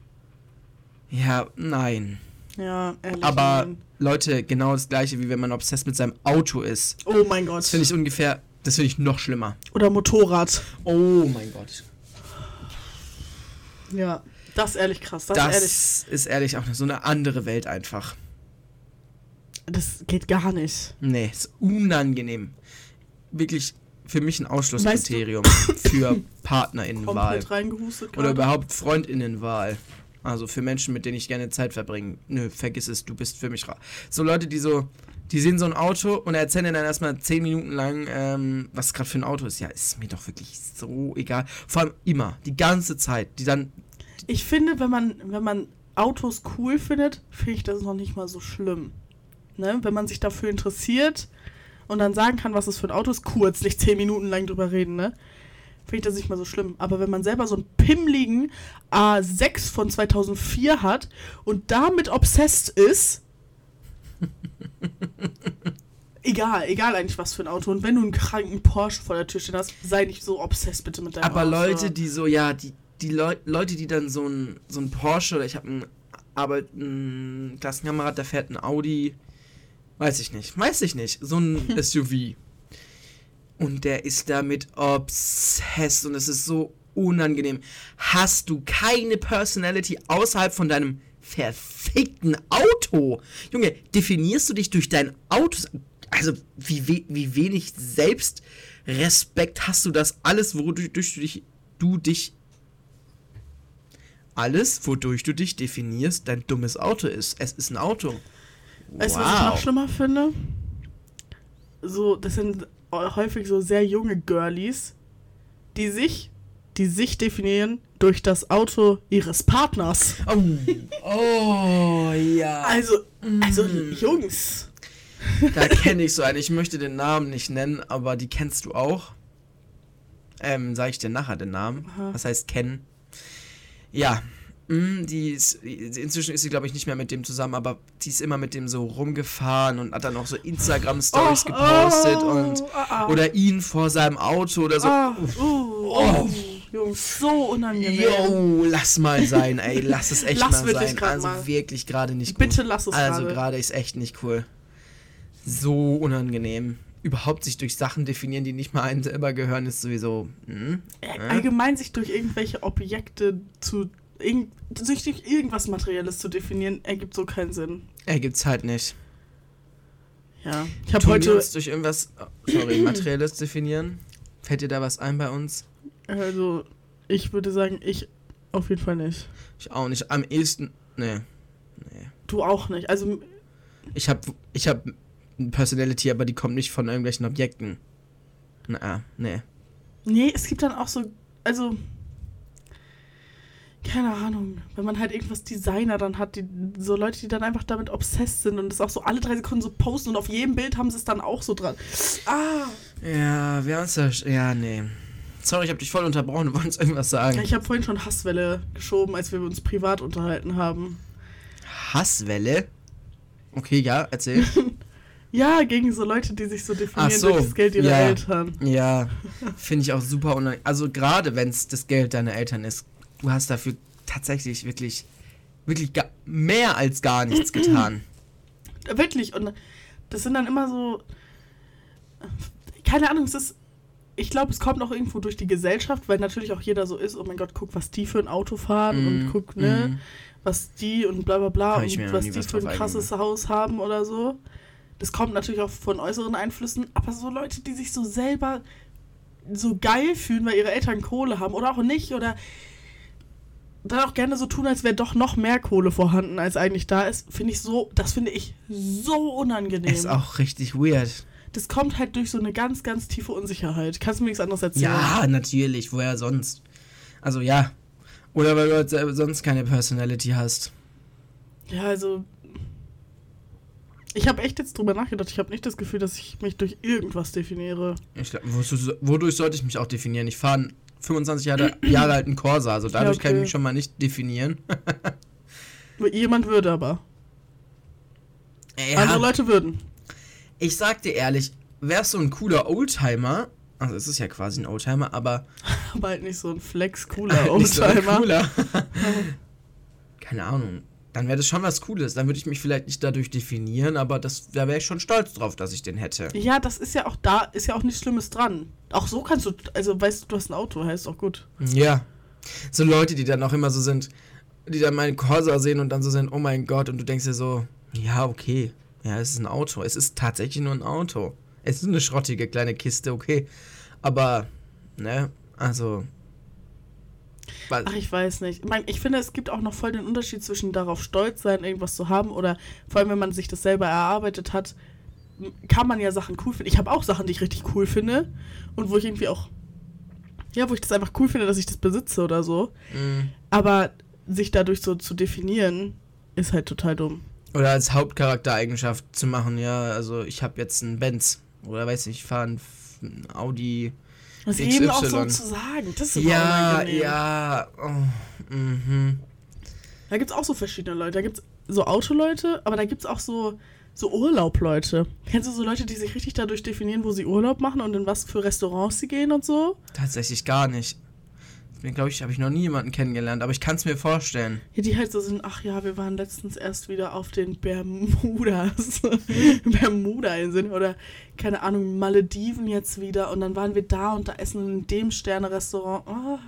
Ja, nein. Ja, ehrlich. Aber nein. Leute, genau das gleiche, wie wenn man obsessed mit seinem Auto ist. Oh mein Gott. Das finde ich ungefähr. Das finde ich noch schlimmer. Oder Motorrad. Oh mein Gott. Ja. Das ist ehrlich krass. Das, Das, ist ehrlich. ist ehrlich auch so eine andere Welt einfach. Das geht gar nicht. Nee, ist unangenehm. Wirklich für mich ein Ausschlusskriterium *coughs* für PartnerInnenwahl. Komplett reingehustet Oder überhaupt Freundinnenwahl. Also für Menschen, mit denen ich gerne Zeit verbringe. Nö, vergiss es, du bist für mich ra. So Leute, die so, die sehen so ein Auto und erzählen dann erstmal 10 Minuten lang, ähm, was gerade für ein Auto ist. Ja, ist mir doch wirklich so egal. Vor allem immer, die ganze Zeit. Die dann, Ich finde, wenn man, wenn man Autos cool findet, finde ich das noch nicht mal so schlimm. Ne? Wenn man sich dafür interessiert und dann sagen kann, was es für ein Auto ist, kurz, nicht zehn Minuten lang drüber reden, ne? Finde ich das nicht mal so schlimm. Aber wenn man selber so einen pimmligen A6 von 2004 hat und damit obsessed ist, *laughs* egal, egal eigentlich was für ein Auto. Und wenn du einen kranken Porsche vor der Tür stehen hast, sei nicht so obsessed bitte mit deinem Aber Auto. Leute, die so, ja, die, die Leu Leute, die dann so ein, so ein Porsche oder ich habe einen Arbeit, einen Klassenkamerad, der fährt ein Audi, weiß ich nicht, weiß ich nicht, so ein *laughs* SUV. Und der ist damit obsessed und es ist so unangenehm. Hast du keine Personality außerhalb von deinem verfickten Auto? Junge, definierst du dich durch dein Auto? Also, wie, we wie wenig Selbstrespekt hast du das alles, wodurch du dich, du dich alles, wodurch du dich definierst, dein dummes Auto ist. Es ist ein Auto. Weißt du, was ich noch schlimmer finde? So, das sind häufig so sehr junge Girlies, die sich, die sich definieren durch das Auto ihres Partners. Oh, oh ja. Also, also Mm. Jungs. Da kenne ich so eine. Ich möchte den Namen nicht nennen, aber die kennst du auch. Ähm, sag ich dir nachher den Namen. Aha. Was heißt kennen? Ja. Mm, Die ist, inzwischen ist sie, glaube ich, nicht mehr mit dem zusammen, aber die ist immer mit dem so rumgefahren und hat dann auch so Instagram-Stories Oh, gepostet oh, und ah, ah. oder ihn vor seinem Auto oder so. Uh, Oh. oh. Jungs, so unangenehm. Yo, lass mal sein, ey, lass es echt Lass mal sein. Also mal. wirklich gerade nicht gut. Bitte lass es Also gerade. ist echt nicht cool. So unangenehm. Überhaupt sich durch Sachen definieren, die nicht mal einem selber gehören, ist sowieso. Hm? Äh, Äh? Allgemein sich durch irgendwelche Objekte zu. Sich durch irgendwas Materielles zu definieren, ergibt so keinen Sinn. Ergibt's halt nicht. Ja. Ich habe Tun wir heute. uns durch irgendwas, oh, sorry, *clears throat* Materielles definieren? Fällt dir da was ein bei uns? Also, ich würde sagen, ich auf jeden Fall nicht. Ich auch nicht. Am ehesten. Nee. Nee. Du auch nicht. Also, Ich hab. Ich hab eine Personality, aber die kommt nicht von irgendwelchen Objekten. Na, nee. nee, es gibt dann auch so. Also. Keine Ahnung. Wenn man halt irgendwas Designer dann hat, die, so Leute, die dann einfach damit obsessed sind und das auch so alle drei Sekunden so posten und auf jedem Bild haben sie es dann auch so dran. Ah! Ja, wir haben uns da. Ja, nee. Sorry, ich hab dich voll unterbrochen. Du wolltest irgendwas sagen. Ich habe vorhin schon Hasswelle geschoben, als wir uns privat unterhalten haben. Hasswelle? Okay, ja, erzähl. *laughs* Ja, gegen so Leute, die sich so definieren so, durch das Geld ihrer ja. Eltern. ja, finde ich auch super unangenehm. Also gerade wenn es das Geld deiner Eltern ist, du hast dafür tatsächlich wirklich, wirklich ga mehr als gar nichts *clears throat* getan. Wirklich. Und das sind dann immer so. Keine Ahnung, es ist. Ich glaube, es kommt auch irgendwo durch die Gesellschaft, weil natürlich auch jeder so ist, oh mein Gott, guck, was die für ein Auto fahren Mm, und guck, ne, mm. was die und bla bla bla Hab und was die was für ein krasses Haus haben oder so. Das kommt natürlich auch von äußeren Einflüssen, aber so Leute, die sich so selber so geil fühlen, weil ihre Eltern Kohle haben oder auch nicht oder dann auch gerne so tun, als wäre doch noch mehr Kohle vorhanden, als eigentlich da ist, finde ich so, das finde ich so unangenehm. Ist auch richtig weird. Das kommt halt durch so eine ganz, ganz tiefe Unsicherheit. Kannst du mir nichts anderes erzählen? Ja, natürlich, woher sonst? Also ja. Oder weil du halt sonst keine Personality hast. Ja, also. Ich habe echt jetzt drüber nachgedacht. Ich habe nicht das Gefühl, dass ich mich durch irgendwas definiere. Ich glaub, wodurch, sollte ich mich auch definieren? Ich fahre einen 25 Jahre, Jahre alten Corsa, also dadurch kann ich okay. mich schon mal nicht definieren. Jemand würde aber. Ja. Andere Leute würden. Ich sag dir ehrlich, wärst du ein cooler Oldtimer, also es ist ja quasi ein Oldtimer, aber *laughs* Aber halt nicht so ein *laughs* so ein Oldtimer. cooler. *laughs* Keine Ahnung. Dann wäre das schon was Cooles. Dann würde ich mich vielleicht nicht dadurch definieren, aber das, da wäre ich schon stolz drauf, dass ich den hätte. Ja, das ist ja auch da, ist ja auch nichts Schlimmes dran. Auch so kannst du, also weißt du, du hast ein Auto, heißt auch gut. Ja. So Leute, die dann auch immer so sind, die dann meinen Corsa sehen und dann so sind, oh mein Gott, und du denkst dir so, ja, okay. Ja, es ist ein Auto. Es ist tatsächlich nur ein Auto. Es ist eine schrottige kleine Kiste, okay. Aber, ne, also. Was, Ach, ich weiß nicht. Ich, mein, ich finde, es gibt auch noch voll den Unterschied zwischen darauf stolz sein, irgendwas zu haben oder vor allem, wenn man sich das selber erarbeitet hat, kann man ja Sachen cool finden. Ich habe auch Sachen, die ich richtig cool finde und wo ich irgendwie auch, ja, wo ich das einfach cool finde, dass ich das besitze oder so. mh, Aber sich dadurch so zu definieren, ist halt total dumm. Oder als Hauptcharaktereigenschaft zu machen, ja, also ich habe jetzt einen Benz. Oder weiß nicht, ich fahre einen Audi. Das XY. eben auch so zu sagen, das ist Ja, unangenehm. ja. Oh, mhm. Da gibt's auch so verschiedene Leute. Da gibt's so Autoleute, aber da gibt's auch so, so Urlaubleute. Kennst du so Leute, die sich richtig dadurch definieren, wo sie Urlaub machen und in was für Restaurants sie gehen und so? Tatsächlich gar nicht. Deswegen glaube ich, habe ich noch nie jemanden kennengelernt, aber ich kann es mir vorstellen. Ja, die halt so sind, ach ja, wir waren letztens erst wieder auf den Bermudas. *laughs* Bermuda-Inseln oder, keine Ahnung, Malediven jetzt wieder. Und dann waren wir da und da essen in dem Sterne-Restaurant. Ah.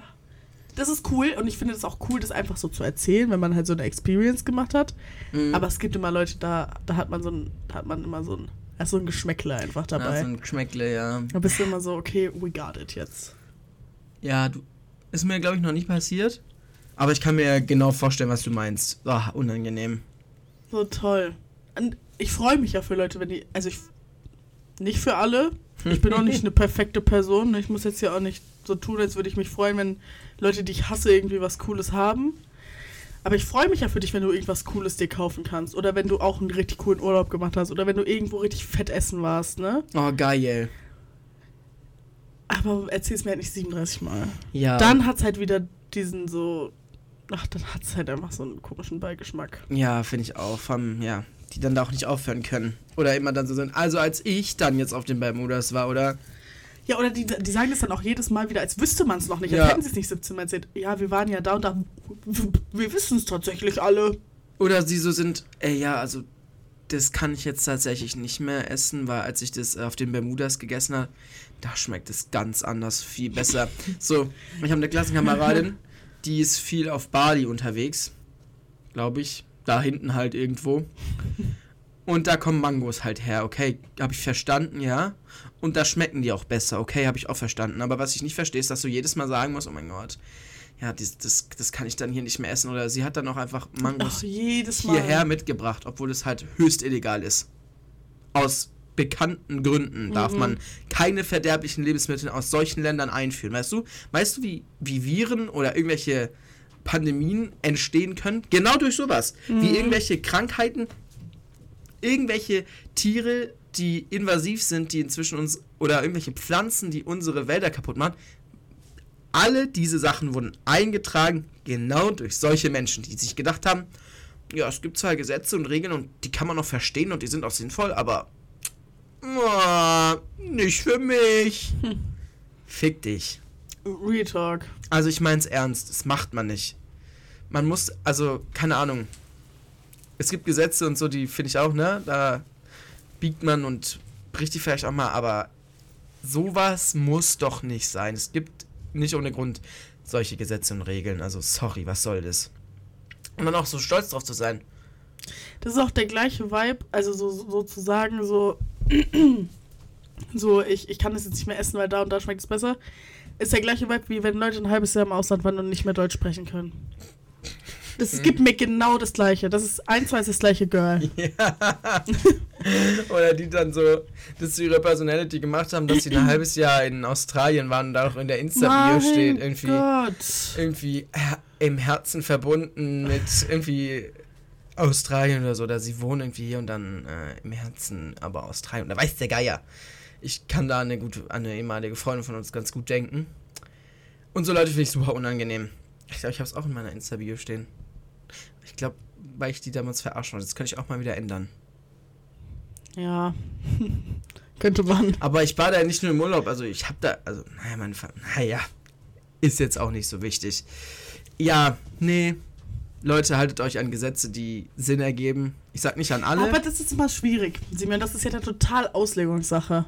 Das ist cool und ich finde es auch cool, das einfach so zu erzählen, wenn man halt so eine Experience gemacht hat. Mhm. Aber es gibt immer Leute, da, da hat man so ein, da hat man immer so ein, ist so ein Geschmäckle einfach Ja, dabei. so ein Geschmäckle, ja. da bist du immer so, okay, we got it jetzt. Ja, du. Ist mir, glaube ich, noch nicht passiert. Aber ich kann mir genau vorstellen, was du meinst. Ah, unangenehm. So toll. Und ich freue mich ja für Leute, wenn die, also ich, nicht für alle. Ich bin auch nicht *laughs* eine perfekte Person. Ich muss jetzt ja auch nicht so tun, als würde ich mich freuen, wenn Leute, die ich hasse, irgendwie was Cooles haben. Aber ich freue mich ja für dich, wenn du irgendwas Cooles dir kaufen kannst. Oder wenn du auch einen richtig coolen Urlaub gemacht hast. Oder wenn du irgendwo richtig fett essen warst, ne? Oh, geil. Aber erzähl's mir halt nicht 37 Mal. Ja. Dann hat's halt wieder diesen so. Ach, dann hat's halt einfach so einen komischen Beigeschmack. Ja, finde ich auch. Vom, ja, die dann da auch nicht aufhören können. Oder immer dann so sind. Also, als ich dann jetzt auf den Bermudas war, oder? Ja, oder die, die sagen das dann auch jedes Mal wieder, als wüsste man es noch nicht. Ja. Als hätten sie es nicht 17 Mal erzählt. Ja, wir waren ja da und da. Wir wissen es tatsächlich alle. Oder sie so sind, ey, ja, also, das kann ich jetzt tatsächlich nicht mehr essen, weil als ich das auf den Bermudas gegessen habe, da schmeckt es ganz anders, viel besser. *laughs* so, ich habe eine Klassenkameradin, die ist viel auf Bali unterwegs, glaube ich. Da hinten halt irgendwo. Und da kommen Mangos halt her, okay, habe ich verstanden, ja. Und da schmecken die auch besser, okay, habe ich auch verstanden. Aber was ich nicht verstehe, ist, dass du jedes Mal sagen musst, oh mein Gott, ja, das, das, das kann ich dann hier nicht mehr essen. Oder sie hat dann auch einfach Mangos Ach, hierher mitgebracht, obwohl es halt höchst illegal ist. Aus bekannten Gründen darf Mhm. man keine verderblichen Lebensmittel aus solchen Ländern einführen. Weißt du? Weißt du, wie, wie Viren oder irgendwelche Pandemien entstehen können? Genau durch sowas. Wie irgendwelche Krankheiten, irgendwelche Tiere, die invasiv sind, die inzwischen uns, oder irgendwelche Pflanzen, die unsere Wälder kaputt machen. Alle diese Sachen wurden eingetragen, genau durch solche Menschen, die sich gedacht haben, ja, es gibt zwar Gesetze und Regeln und die kann man noch verstehen und die sind auch sinnvoll, aber oh, nicht für mich. Fick dich. Real Talk. Also ich mein's ernst, das macht man nicht. Man muss, also, keine Ahnung. Es gibt Gesetze und so, die finde ich auch, ne? Da biegt man und bricht die vielleicht auch mal, aber sowas muss doch nicht sein. Es gibt nicht ohne Grund solche Gesetze und Regeln. Also sorry, was soll das? Und dann auch so stolz drauf zu sein. Das ist auch der gleiche Vibe, also so, sozusagen so, so ich, ich kann das jetzt nicht mehr essen, weil da und da schmeckt es besser. Ist der gleiche Vibe, wie wenn Leute ein halbes Jahr im Ausland waren und nicht mehr Deutsch sprechen können. Das Mhm. gibt mir genau das gleiche. Das ist eins zu eins das gleiche Girl. *laughs* Oder die dann so, das zu ihrer Personality gemacht haben, dass sie ein *clears throat* halbes Jahr in Australien waren und da auch in der Insta-Bio steht, irgendwie. Gott. irgendwie im Herzen verbunden mit irgendwie Australien oder so, oder sie wohnen irgendwie hier und dann äh, im Herzen aber Australien. Da weiß der Geier. Ich kann da an eine, gute, eine ehemalige Freundin von uns ganz gut denken. Und so Leute finde ich super unangenehm. Ich glaube, ich habe es auch in meiner Insta-Bio stehen. Ich glaube, weil ich die damals verarscht habe. Das könnte ich auch mal wieder ändern. Ja. *laughs* Könnte man. Aber ich war da nicht nur im Urlaub, also ich habe da, also, naja, meine Fa naja, ist jetzt auch nicht so wichtig. Ja, nee, Leute, haltet euch an Gesetze, die Sinn ergeben. Ich sag nicht an alle. Aber das ist immer schwierig. Simon, das ist ja eine total Auslegungssache.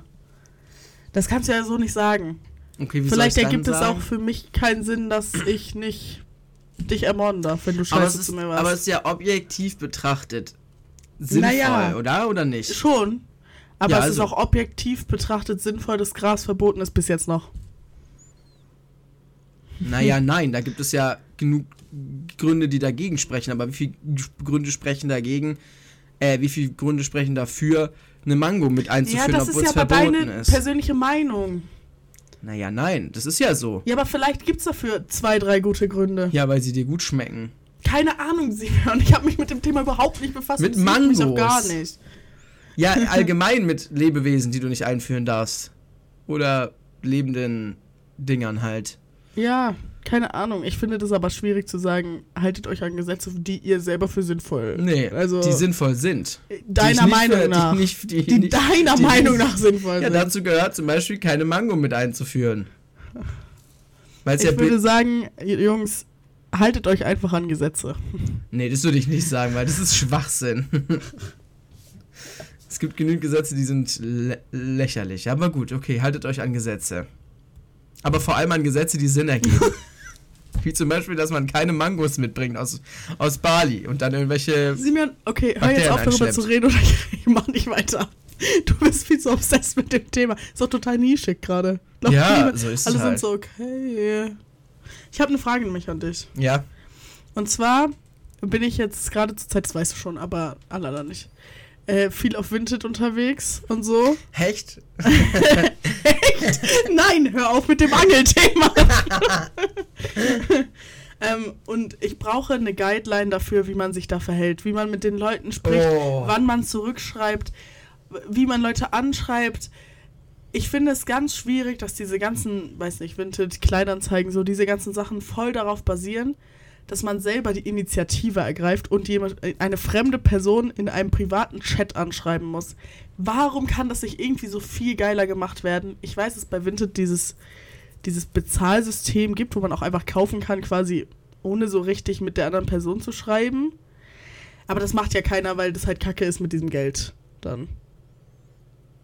Das kannst du ja so nicht sagen. okay, wie Vielleicht ergibt es auch für mich keinen Sinn, dass ich nicht dich ermorden darf, wenn du scheiße ist, zu mir warst. aber es ist ja objektiv betrachtet sinnvoll, Naja. oder? Oder nicht? Schon. Aber Ja, es ist also- auch objektiv betrachtet sinnvoll, dass Gras verboten ist bis jetzt noch. Naja, nein, da gibt es ja genug Gründe, die dagegen sprechen. Aber wie viele Gründe sprechen dagegen? Äh, wie viele Gründe sprechen dafür, eine Mango mit Ja, einzuführen, das ist obwohl ja es aber verboten deine ist? persönliche Meinung. Naja, nein, das ist ja so. Ja, aber vielleicht gibt es dafür zwei, drei gute Gründe. Ja, weil sie dir gut schmecken. Keine Ahnung, *laughs* Simeon. Ich habe mich mit dem Thema überhaupt nicht befasst. Mit und juckt mich auch Mangos. gar nicht. Ja, *laughs* allgemein mit Lebewesen, die du nicht einführen darfst. Oder lebenden Dingern halt. Ja, keine Ahnung. Ich finde das aber schwierig zu sagen, haltet euch an Gesetze, die ihr selber für sinnvoll. Nee, Also- die sinnvoll sind. Ich Deiner Meinung für- nach. Die, nicht, die, die nicht, deiner die Meinung nach sinnvoll Ja, sind. dazu gehört zum Beispiel keine Mango mit einzuführen. Weil es ja ich würde sagen, Jungs, haltet euch einfach an Gesetze. Nee, das würde ich nicht sagen, weil das ist Schwachsinn. es gibt genügend Gesetze, die sind lä lächerlich. Aber gut, okay, haltet euch an Gesetze. Aber vor allem an Gesetze, die Sinn ergeben. *laughs* Wie zum Beispiel, dass man keine Mangos mitbringt aus, aus Bali und dann irgendwelche. Simeon, okay, hör Bakterien jetzt auf darüber einschleppt. zu reden oder *laughs* ich mach nicht weiter. Du bist viel zu obsessed mit dem Thema. Ist doch total nischig gerade. Ja, niemand- so ist es Alle halt. sind so, okay. Ich habe eine Frage nämlich an dich. Ja. Und zwar bin ich jetzt gerade zur Zeit, das weißt du schon, aber Alala nicht. Äh, viel auf Vinted unterwegs und so. Hecht? *laughs* Nein, hör auf mit dem Angelthema. *laughs* ähm, und ich brauche eine Guideline dafür, wie man sich da verhält, wie man mit den Leuten spricht, Oh. wann man zurückschreibt, wie man Leute anschreibt. Ich finde es ganz schwierig, dass diese ganzen, weiß nicht, Vinted, Kleinanzeigen, so diese ganzen Sachen voll darauf basieren, dass man selber die Initiative ergreift und jemand, eine fremde Person in einem privaten Chat anschreiben muss. Warum kann das nicht irgendwie so viel geiler gemacht werden? Ich weiß, dass es bei Vinted dieses, dieses Bezahlsystem gibt, wo man auch einfach kaufen kann, quasi ohne so richtig mit der anderen Person zu schreiben. Aber das macht ja keiner, weil das halt kacke ist mit diesem Geld dann.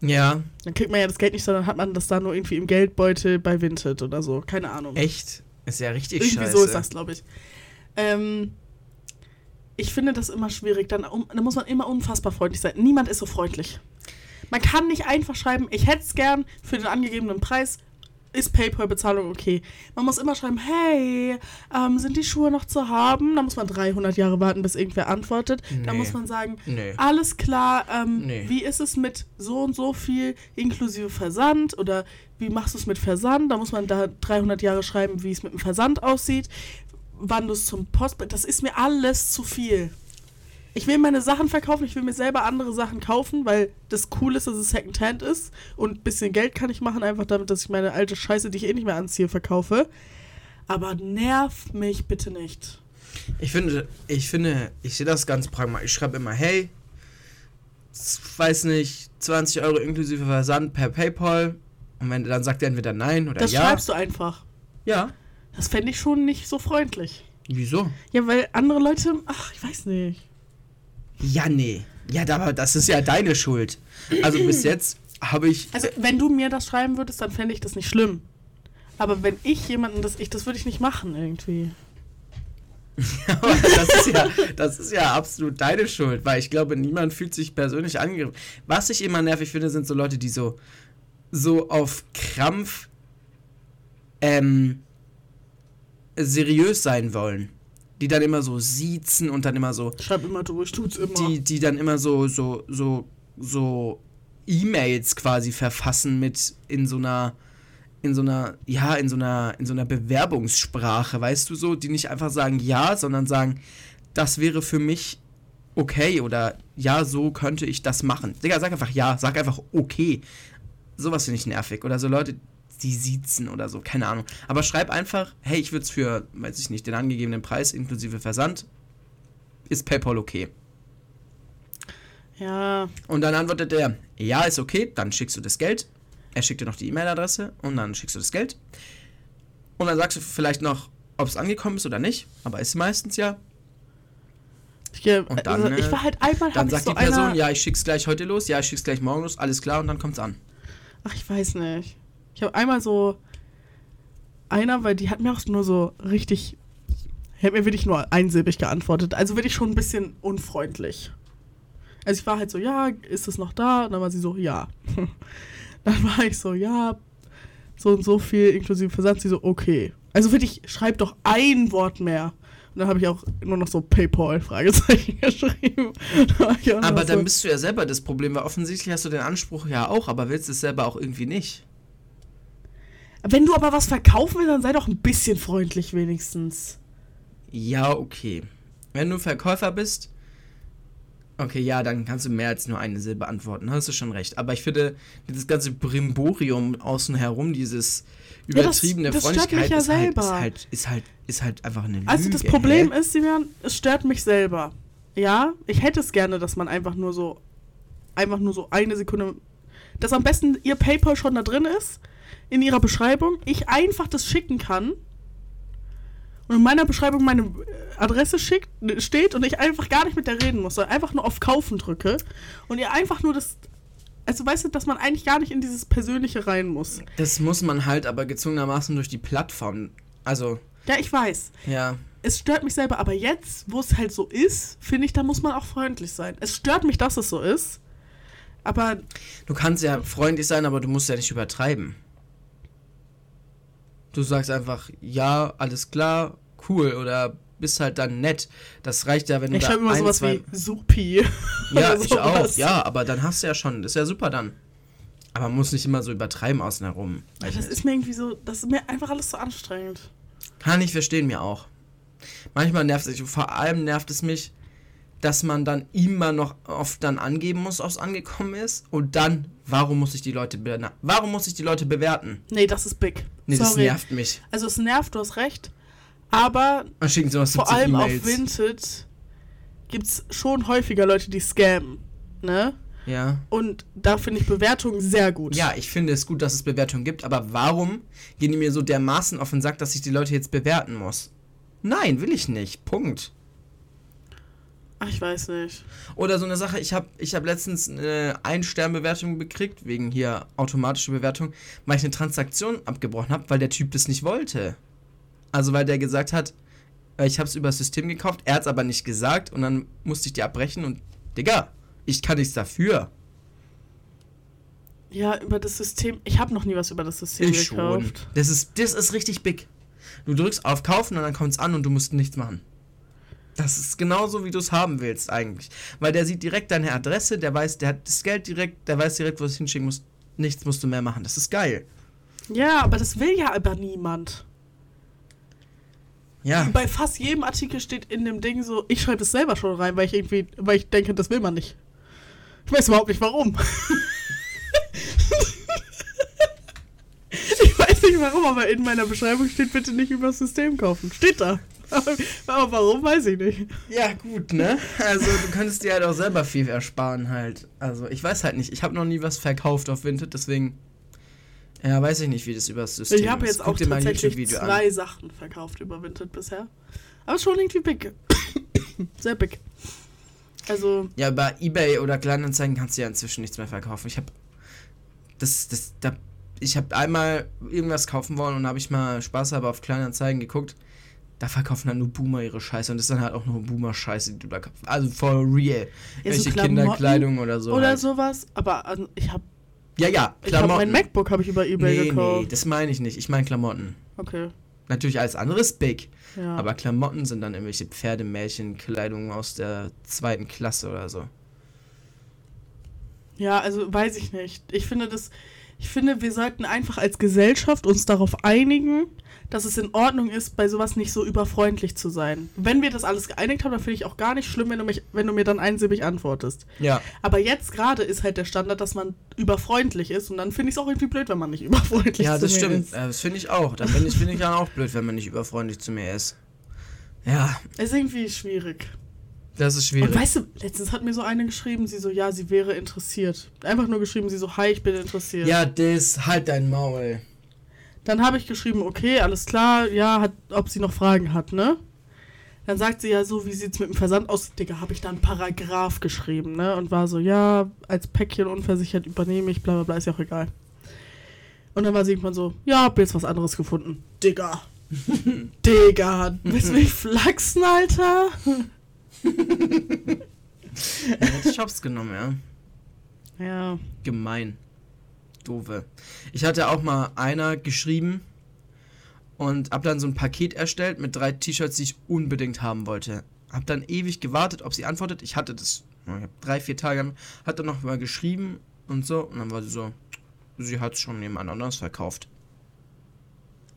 Ja, Dann kriegt man ja das Geld nicht, sondern hat man das da nur irgendwie im Geldbeutel bei Vinted oder so. Keine Ahnung. echt? Ist ja richtig Irgendwie scheiße. so ist das, glaube ich. Ähm, ich finde das immer schwierig. Dann, um, dann muss man immer unfassbar freundlich sein. Niemand ist so freundlich. Man kann nicht einfach schreiben, ich hätte es gern für den angegebenen Preis. Ist PayPal-Bezahlung okay? Man muss immer schreiben, hey, ähm, sind die Schuhe noch zu haben? Da muss man 300 Jahre warten, bis irgendwer antwortet. Da Nee. muss man sagen, Nee. alles klar, ähm, Nee. wie ist es mit so und so viel inklusive Versand oder wie machst du es mit Versand? Da muss man da 300 Jahre schreiben, wie es mit dem Versand aussieht, wann du es zum Post... Das ist mir alles zu viel. Ich will meine Sachen verkaufen, ich will mir selber andere Sachen kaufen, weil das cool ist, dass es Secondhand ist und ein bisschen Geld kann ich machen, einfach damit, dass ich meine alte Scheiße, die ich eh nicht mehr anziehe, verkaufe. Aber nerv mich bitte nicht. Ich finde, ich finde, ich sehe das ganz pragmatisch. Ich schreibe immer, hey, weiß nicht, 20 Euro inklusive Versand per PayPal. Und wenn dann sagt er entweder nein oder Das ja. schreibst du einfach. Ja. Das fände ich schon nicht so freundlich. Wieso? Ja, weil andere Leute, ach, ich weiß nicht. Ja, nee. Ja, aber das ist ja deine Schuld. Also bis *clears throat* jetzt habe ich. Also, wenn du mir das schreiben würdest, dann fände ich das nicht schlimm. Aber wenn ich jemanden das, ich, das würde ich nicht machen irgendwie. *laughs* Aber das ist ja, das ist ja absolut deine Schuld, weil ich glaube, niemand fühlt sich persönlich angegriffen. Was ich immer nervig finde, sind so Leute, die so, so auf Krampf ähm, seriös sein wollen. Die dann immer so siezen und dann immer so, Schreib immer du, ich tut's immer. die, die dann immer so, so, so, so E-Mails quasi verfassen mit in so einer, in so einer, ja, in so einer, in so einer Bewerbungssprache, weißt du so, die nicht einfach sagen ja, sondern sagen, das wäre für mich okay oder ja, so könnte ich das machen. Digga, sag einfach ja, sag einfach okay. Sowas finde ich nervig. Oder so Leute, die siezen oder so, keine Ahnung. Aber schreib einfach, hey, ich würde es für, weiß ich nicht, den angegebenen Preis inklusive Versand, ist PayPal okay. ja, Und dann antwortet er, ja, ist okay, dann schickst du das Geld. Er schickt dir noch die E-Mail-Adresse und dann schickst du das Geld. Und dann sagst du vielleicht noch, ob es angekommen ist oder nicht. Aber ist meistens ja. ich, geh- Und dann, also, ich äh, war halt einmal, Dann sagt so die Person, ja, ich schick's gleich heute los, ja, ich schick's gleich morgen los, alles klar und dann kommt's an. Ach, ich weiß nicht. Ich habe einmal so einer, weil die hat mir auch nur so richtig, die hat mir wirklich nur einsilbig geantwortet. Also wirklich schon ein bisschen unfreundlich. Also ich war halt so, ja, ist es noch da? Und dann war sie so, ja. *laughs* dann war ich so, ja, so und so viel inklusive Versand. Sie so, okay. Also wirklich, schreib doch ein Wort mehr. Und dann habe ich auch nur noch so PayPal Fragezeichen *laughs* geschrieben. Da ich Aber dann so, bist du ja selber das Problem, weil offensichtlich hast du den Anspruch ja auch, aber willst es selber auch irgendwie nicht. Wenn du aber was verkaufen willst, dann sei doch ein bisschen freundlich wenigstens. Ja, okay. wenn du Verkäufer bist, okay, ja, dann kannst du mehr als nur eine Silbe antworten, hast du schon recht. Aber ich finde, dieses ganze Brimborium außen herum, dieses übertriebene das stört Freundlichkeit ja ist, halt, ist, halt, ist, halt, ist halt einfach eine Lüge. Also das Problem hä? ist, Simeon, es stört mich selber. Ja, ich hätte es gerne, dass man einfach nur so, einfach nur so eine Sekunde, dass am besten ihr PayPal schon da drin ist, in ihrer Beschreibung, ich einfach das schicken kann und in meiner Beschreibung meine äh, Adresse schickt, steht und ich einfach gar nicht mit der reden muss, sondern einfach nur auf Kaufen drücke und ihr einfach nur das, also weißt du, dass man eigentlich gar nicht in dieses Persönliche rein muss. Das muss man halt aber gezwungenermaßen durch die Plattform. Also, Ja, ich weiß. ja. es stört mich selber, aber jetzt, wo es halt so ist, finde ich, da muss man auch freundlich sein. Es stört mich, dass es so ist. Aber Du kannst ja freundlich sein, aber du musst ja nicht übertreiben. Du sagst einfach, ja, alles klar, cool, oder bist halt dann nett. Das reicht ja, wenn du ich da schreibe immer ein, sowas zwei... wie Supi. *laughs* Ja, ich auch, ja, aber dann hast du ja schon, ist ja super dann. Aber man muss nicht immer so übertreiben außen herum. Das nicht. ist mir irgendwie so, das ist mir einfach alles so anstrengend. Kann ich verstehen, mir auch. Manchmal nervt es, vor allem nervt es mich, dass man dann immer noch oft dann angeben muss, ob es angekommen ist. Und dann, warum muss ich die Leute bewerten? Warum muss ich die Leute bewerten? Nee, das ist big. Nee, das Sorry. nervt mich. Also es nervt, du hast recht. Aber Dann schicken sie noch 70 vor allem auf. Vinted gibt es schon häufiger Leute, die scammen. Ne? Ja. Und da finde ich Bewertungen sehr gut. Ja, ich finde es gut, dass es Bewertungen gibt, aber warum gehen die mir so dermaßen auf den Sack, dass ich die Leute jetzt bewerten muss? Nein, will ich nicht. Punkt. Ach, ich weiß nicht. Oder so eine Sache, ich habe ich hab letztens eine Ein-Stern-Bewertung gekriegt, wegen hier automatische Bewertung, weil ich eine Transaktion abgebrochen habe, weil der Typ das nicht wollte. Also weil der gesagt hat, äh, ich habe es über das System gekauft, er hat es aber nicht gesagt und dann musste ich die abbrechen und, Digga, ich kann nichts dafür. Ja, über das System. Ich habe noch nie was über das System Ich schon. gekauft. Das ist, das ist richtig big. Du drückst auf Kaufen und dann kommt es an und du musst nichts machen. Das ist genauso, wie du es haben willst eigentlich. Weil der sieht direkt deine Adresse, der weiß, der hat das Geld direkt, der weiß direkt, wo es hinschicken muss. Nichts musst du mehr machen. Das ist geil. Ja, aber das will ja aber niemand. Ja. Bei fast jedem Artikel steht in dem Ding so, ich schreibe es selber schon rein, weil ich irgendwie, weil ich denke, das will man nicht. Ich weiß überhaupt nicht warum. *laughs* ich weiß nicht warum, aber in meiner Beschreibung steht bitte nicht über das System kaufen. Steht da. Aber, warum, weiß ich nicht. Ja, gut, ne? Also, du könntest dir halt auch selber viel ersparen halt. Also, ich weiß halt nicht. Ich habe noch nie was verkauft auf Vinted, deswegen. Ja, weiß ich nicht, wie das über das System Ich habe ist. jetzt Guck auch tatsächlich YouTube-Video an. zwei Sachen verkauft über Vinted bisher. Aber schon irgendwie big. *coughs* Sehr big. Also, Ja, bei eBay oder Kleinanzeigen kannst du ja inzwischen nichts mehr verkaufen. Ich habe das das da ich habe einmal irgendwas kaufen wollen und habe ich mal Spaß aber auf Kleinanzeigen geguckt. Da verkaufen dann nur Boomer ihre Scheiße und das ist dann halt auch nur Boomer Scheiße, die du da kaufst. Also for real. Ja, so Welche Klamotten Kinderkleidung oder so. oder halt. sowas. Aber also, ich habe Ja, ja, ich hab Klamotten. mein MacBook habe ich über eBay nee, gekauft. nee, das meine ich nicht. Ich meine Klamotten. Okay. Natürlich alles andere ist big, Ja. aber Klamotten sind dann irgendwelche Pferdemärchenkleidung aus der zweiten Klasse oder so. ja, also weiß ich nicht. Ich finde das ich finde, wir sollten einfach als Gesellschaft uns darauf einigen, dass es in Ordnung ist, bei sowas nicht so überfreundlich zu sein. Wenn wir das alles geeinigt haben, dann finde ich auch gar nicht schlimm, wenn du, mich, wenn du mir dann einsilbig antwortest. Ja. Aber jetzt gerade ist halt der Standard, dass man überfreundlich ist und dann finde ich es auch irgendwie blöd, wenn man nicht *laughs* überfreundlich Ja, zu das mir stimmt. ist. Äh, Das finde ich auch. Da finde ich, find ich dann auch blöd, wenn man nicht überfreundlich zu mir ist. Ja, Ist irgendwie schwierig. Das ist schwierig. Und weißt du, letztens hat mir so eine geschrieben, sie so, ja, sie wäre interessiert. Einfach nur geschrieben, sie so, hi, ich bin interessiert. ja, das, halt dein Maul. Dann habe ich geschrieben, okay, alles klar, ja, hat, ob sie noch Fragen hat, ne? Dann sagt sie ja so, wie sieht's mit dem Versand aus? Digga, habe ich da einen Paragraph geschrieben, ne? Und war so, ja, als Päckchen unversichert übernehme ich, bla bla bla, ist ja auch egal. Und dann war sie irgendwann so, ja, hab jetzt was anderes gefunden. Digga. *laughs* Digga, willst du mich flachsen, Alter? Er hat Shops genommen, ja. Ja. Gemein. Doofe. Ich hatte auch mal einer geschrieben und hab dann so ein Paket erstellt mit drei T-Shirts, die ich unbedingt haben wollte. Hab dann ewig gewartet, ob sie antwortet. Ich hatte das, ich hab drei, vier Tage, hat dann noch mal geschrieben und so. Und dann war sie so, sie hat es schon jemand anders verkauft.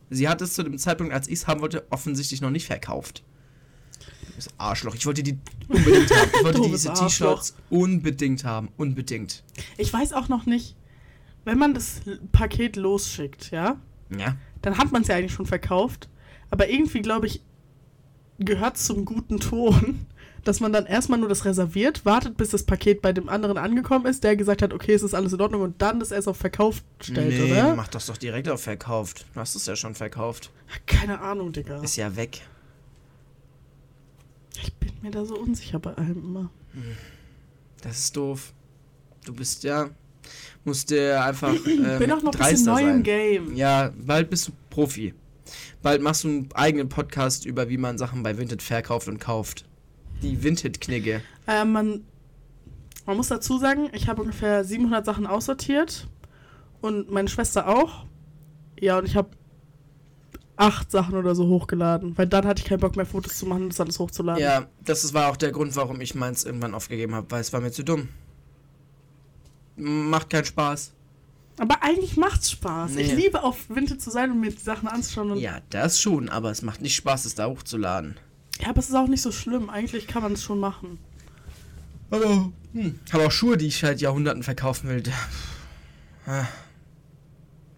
Sie hat es zu dem Zeitpunkt, als ich es haben wollte, offensichtlich noch nicht verkauft. Das Arschloch. Ich wollte die unbedingt haben. Ich wollte diese. T-Shirts unbedingt haben. Unbedingt. Ich weiß auch noch nicht, wenn man das Paket losschickt, ja, Ja. dann hat man es ja eigentlich schon verkauft. Aber irgendwie, glaube ich, gehört zum guten Ton, *laughs* dass man dann erstmal nur das reserviert, wartet, bis das Paket bei dem anderen angekommen ist, der gesagt hat, okay, es ist alles in Ordnung und dann das erst auf Verkauf stellt, nee, oder? mach das doch direkt auf verkauft. Du hast es ja schon verkauft. Keine Ahnung, Digga. Ist ja weg. Ich bin mir da so unsicher bei allem immer. Das ist doof. Du bist ja. Musst dir einfach. Ähm, bin auch noch ein bisschen neu im. Game. Ja, bald bist du Profi. Bald machst du einen eigenen Podcast über, wie man Sachen bei Vinted verkauft und kauft. Die Vinted-Knigge. Äh, man, man muss dazu sagen, ich habe ungefähr 700 Sachen aussortiert und meine Schwester auch. Ja, und ich habe acht Sachen oder so hochgeladen, weil dann hatte ich keinen Bock mehr Fotos zu machen und das alles hochzuladen. Ja, das ist- war auch der Grund, warum ich meins irgendwann aufgegeben habe, weil es war mir zu dumm. Macht keinen Spaß. Aber eigentlich macht's Spaß. Ich Nee. liebe auf Vinted zu sein und mir die Sachen anzuschauen. Ja, das schon, aber es macht nicht Spaß, es da hochzuladen. ja, aber es ist auch nicht so schlimm. Eigentlich kann man es schon machen. Aber, hm. Habe auch Schuhe, die ich seit Jahrhunderten verkaufen will.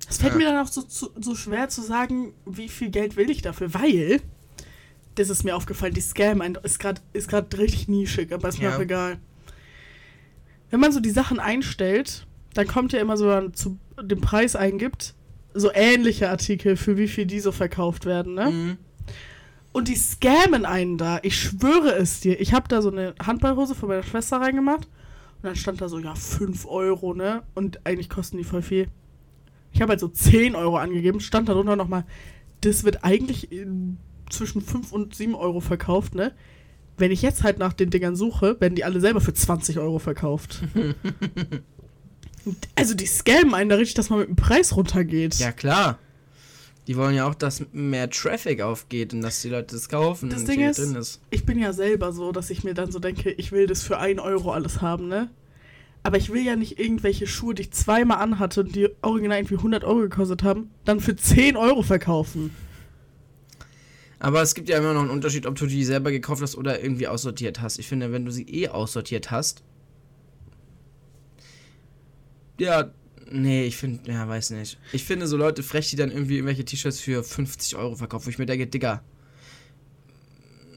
Es fällt Ja. mir dann auch so, so, so schwer zu sagen, wie viel Geld will ich dafür, weil, das ist mir aufgefallen, die Scam ist gerade ist grad richtig nischig, aber ist mir Ja. auch egal. Wenn man so die Sachen einstellt, dann kommt ja immer so dann zu dem Preis eingibt, so ähnliche Artikel, für wie viel die so verkauft werden, ne? Mhm. Und die scammen einen da. Ich schwöre es dir. Ich habe da so eine Handballhose von meiner Schwester reingemacht. Und dann stand da so, ja, 5 Euro, ne? Und eigentlich kosten die voll viel. Ich habe halt so 10 Euro angegeben. Stand darunter nochmal, das wird eigentlich in, zwischen 5 und 7 Euro verkauft, ne? Wenn ich jetzt halt nach den Dingern suche, werden die alle selber für 20 Euro verkauft. *laughs* Also die scammen einen da richtig, dass man mit dem Preis runtergeht. Ja, klar. Die wollen ja auch, dass mehr Traffic aufgeht und dass die Leute das kaufen Das und Ding ist- drin ist. ich bin ja selber so, dass ich mir dann so denke, ich will das für 1 Euro alles haben, ne? Aber ich will ja nicht irgendwelche Schuhe, die ich zweimal anhatte und die original irgendwie 100 Euro gekostet haben, dann für 10 Euro verkaufen. Aber es gibt ja immer noch einen Unterschied, ob du die selber gekauft hast oder irgendwie aussortiert hast. Ich finde, wenn du sie eh aussortiert hast. Ja, nee, ich finde, ja, weiß nicht. Ich finde so Leute frech, die dann irgendwie irgendwelche T-Shirts für 50 Euro verkaufen, wo ich mir denke, Digga.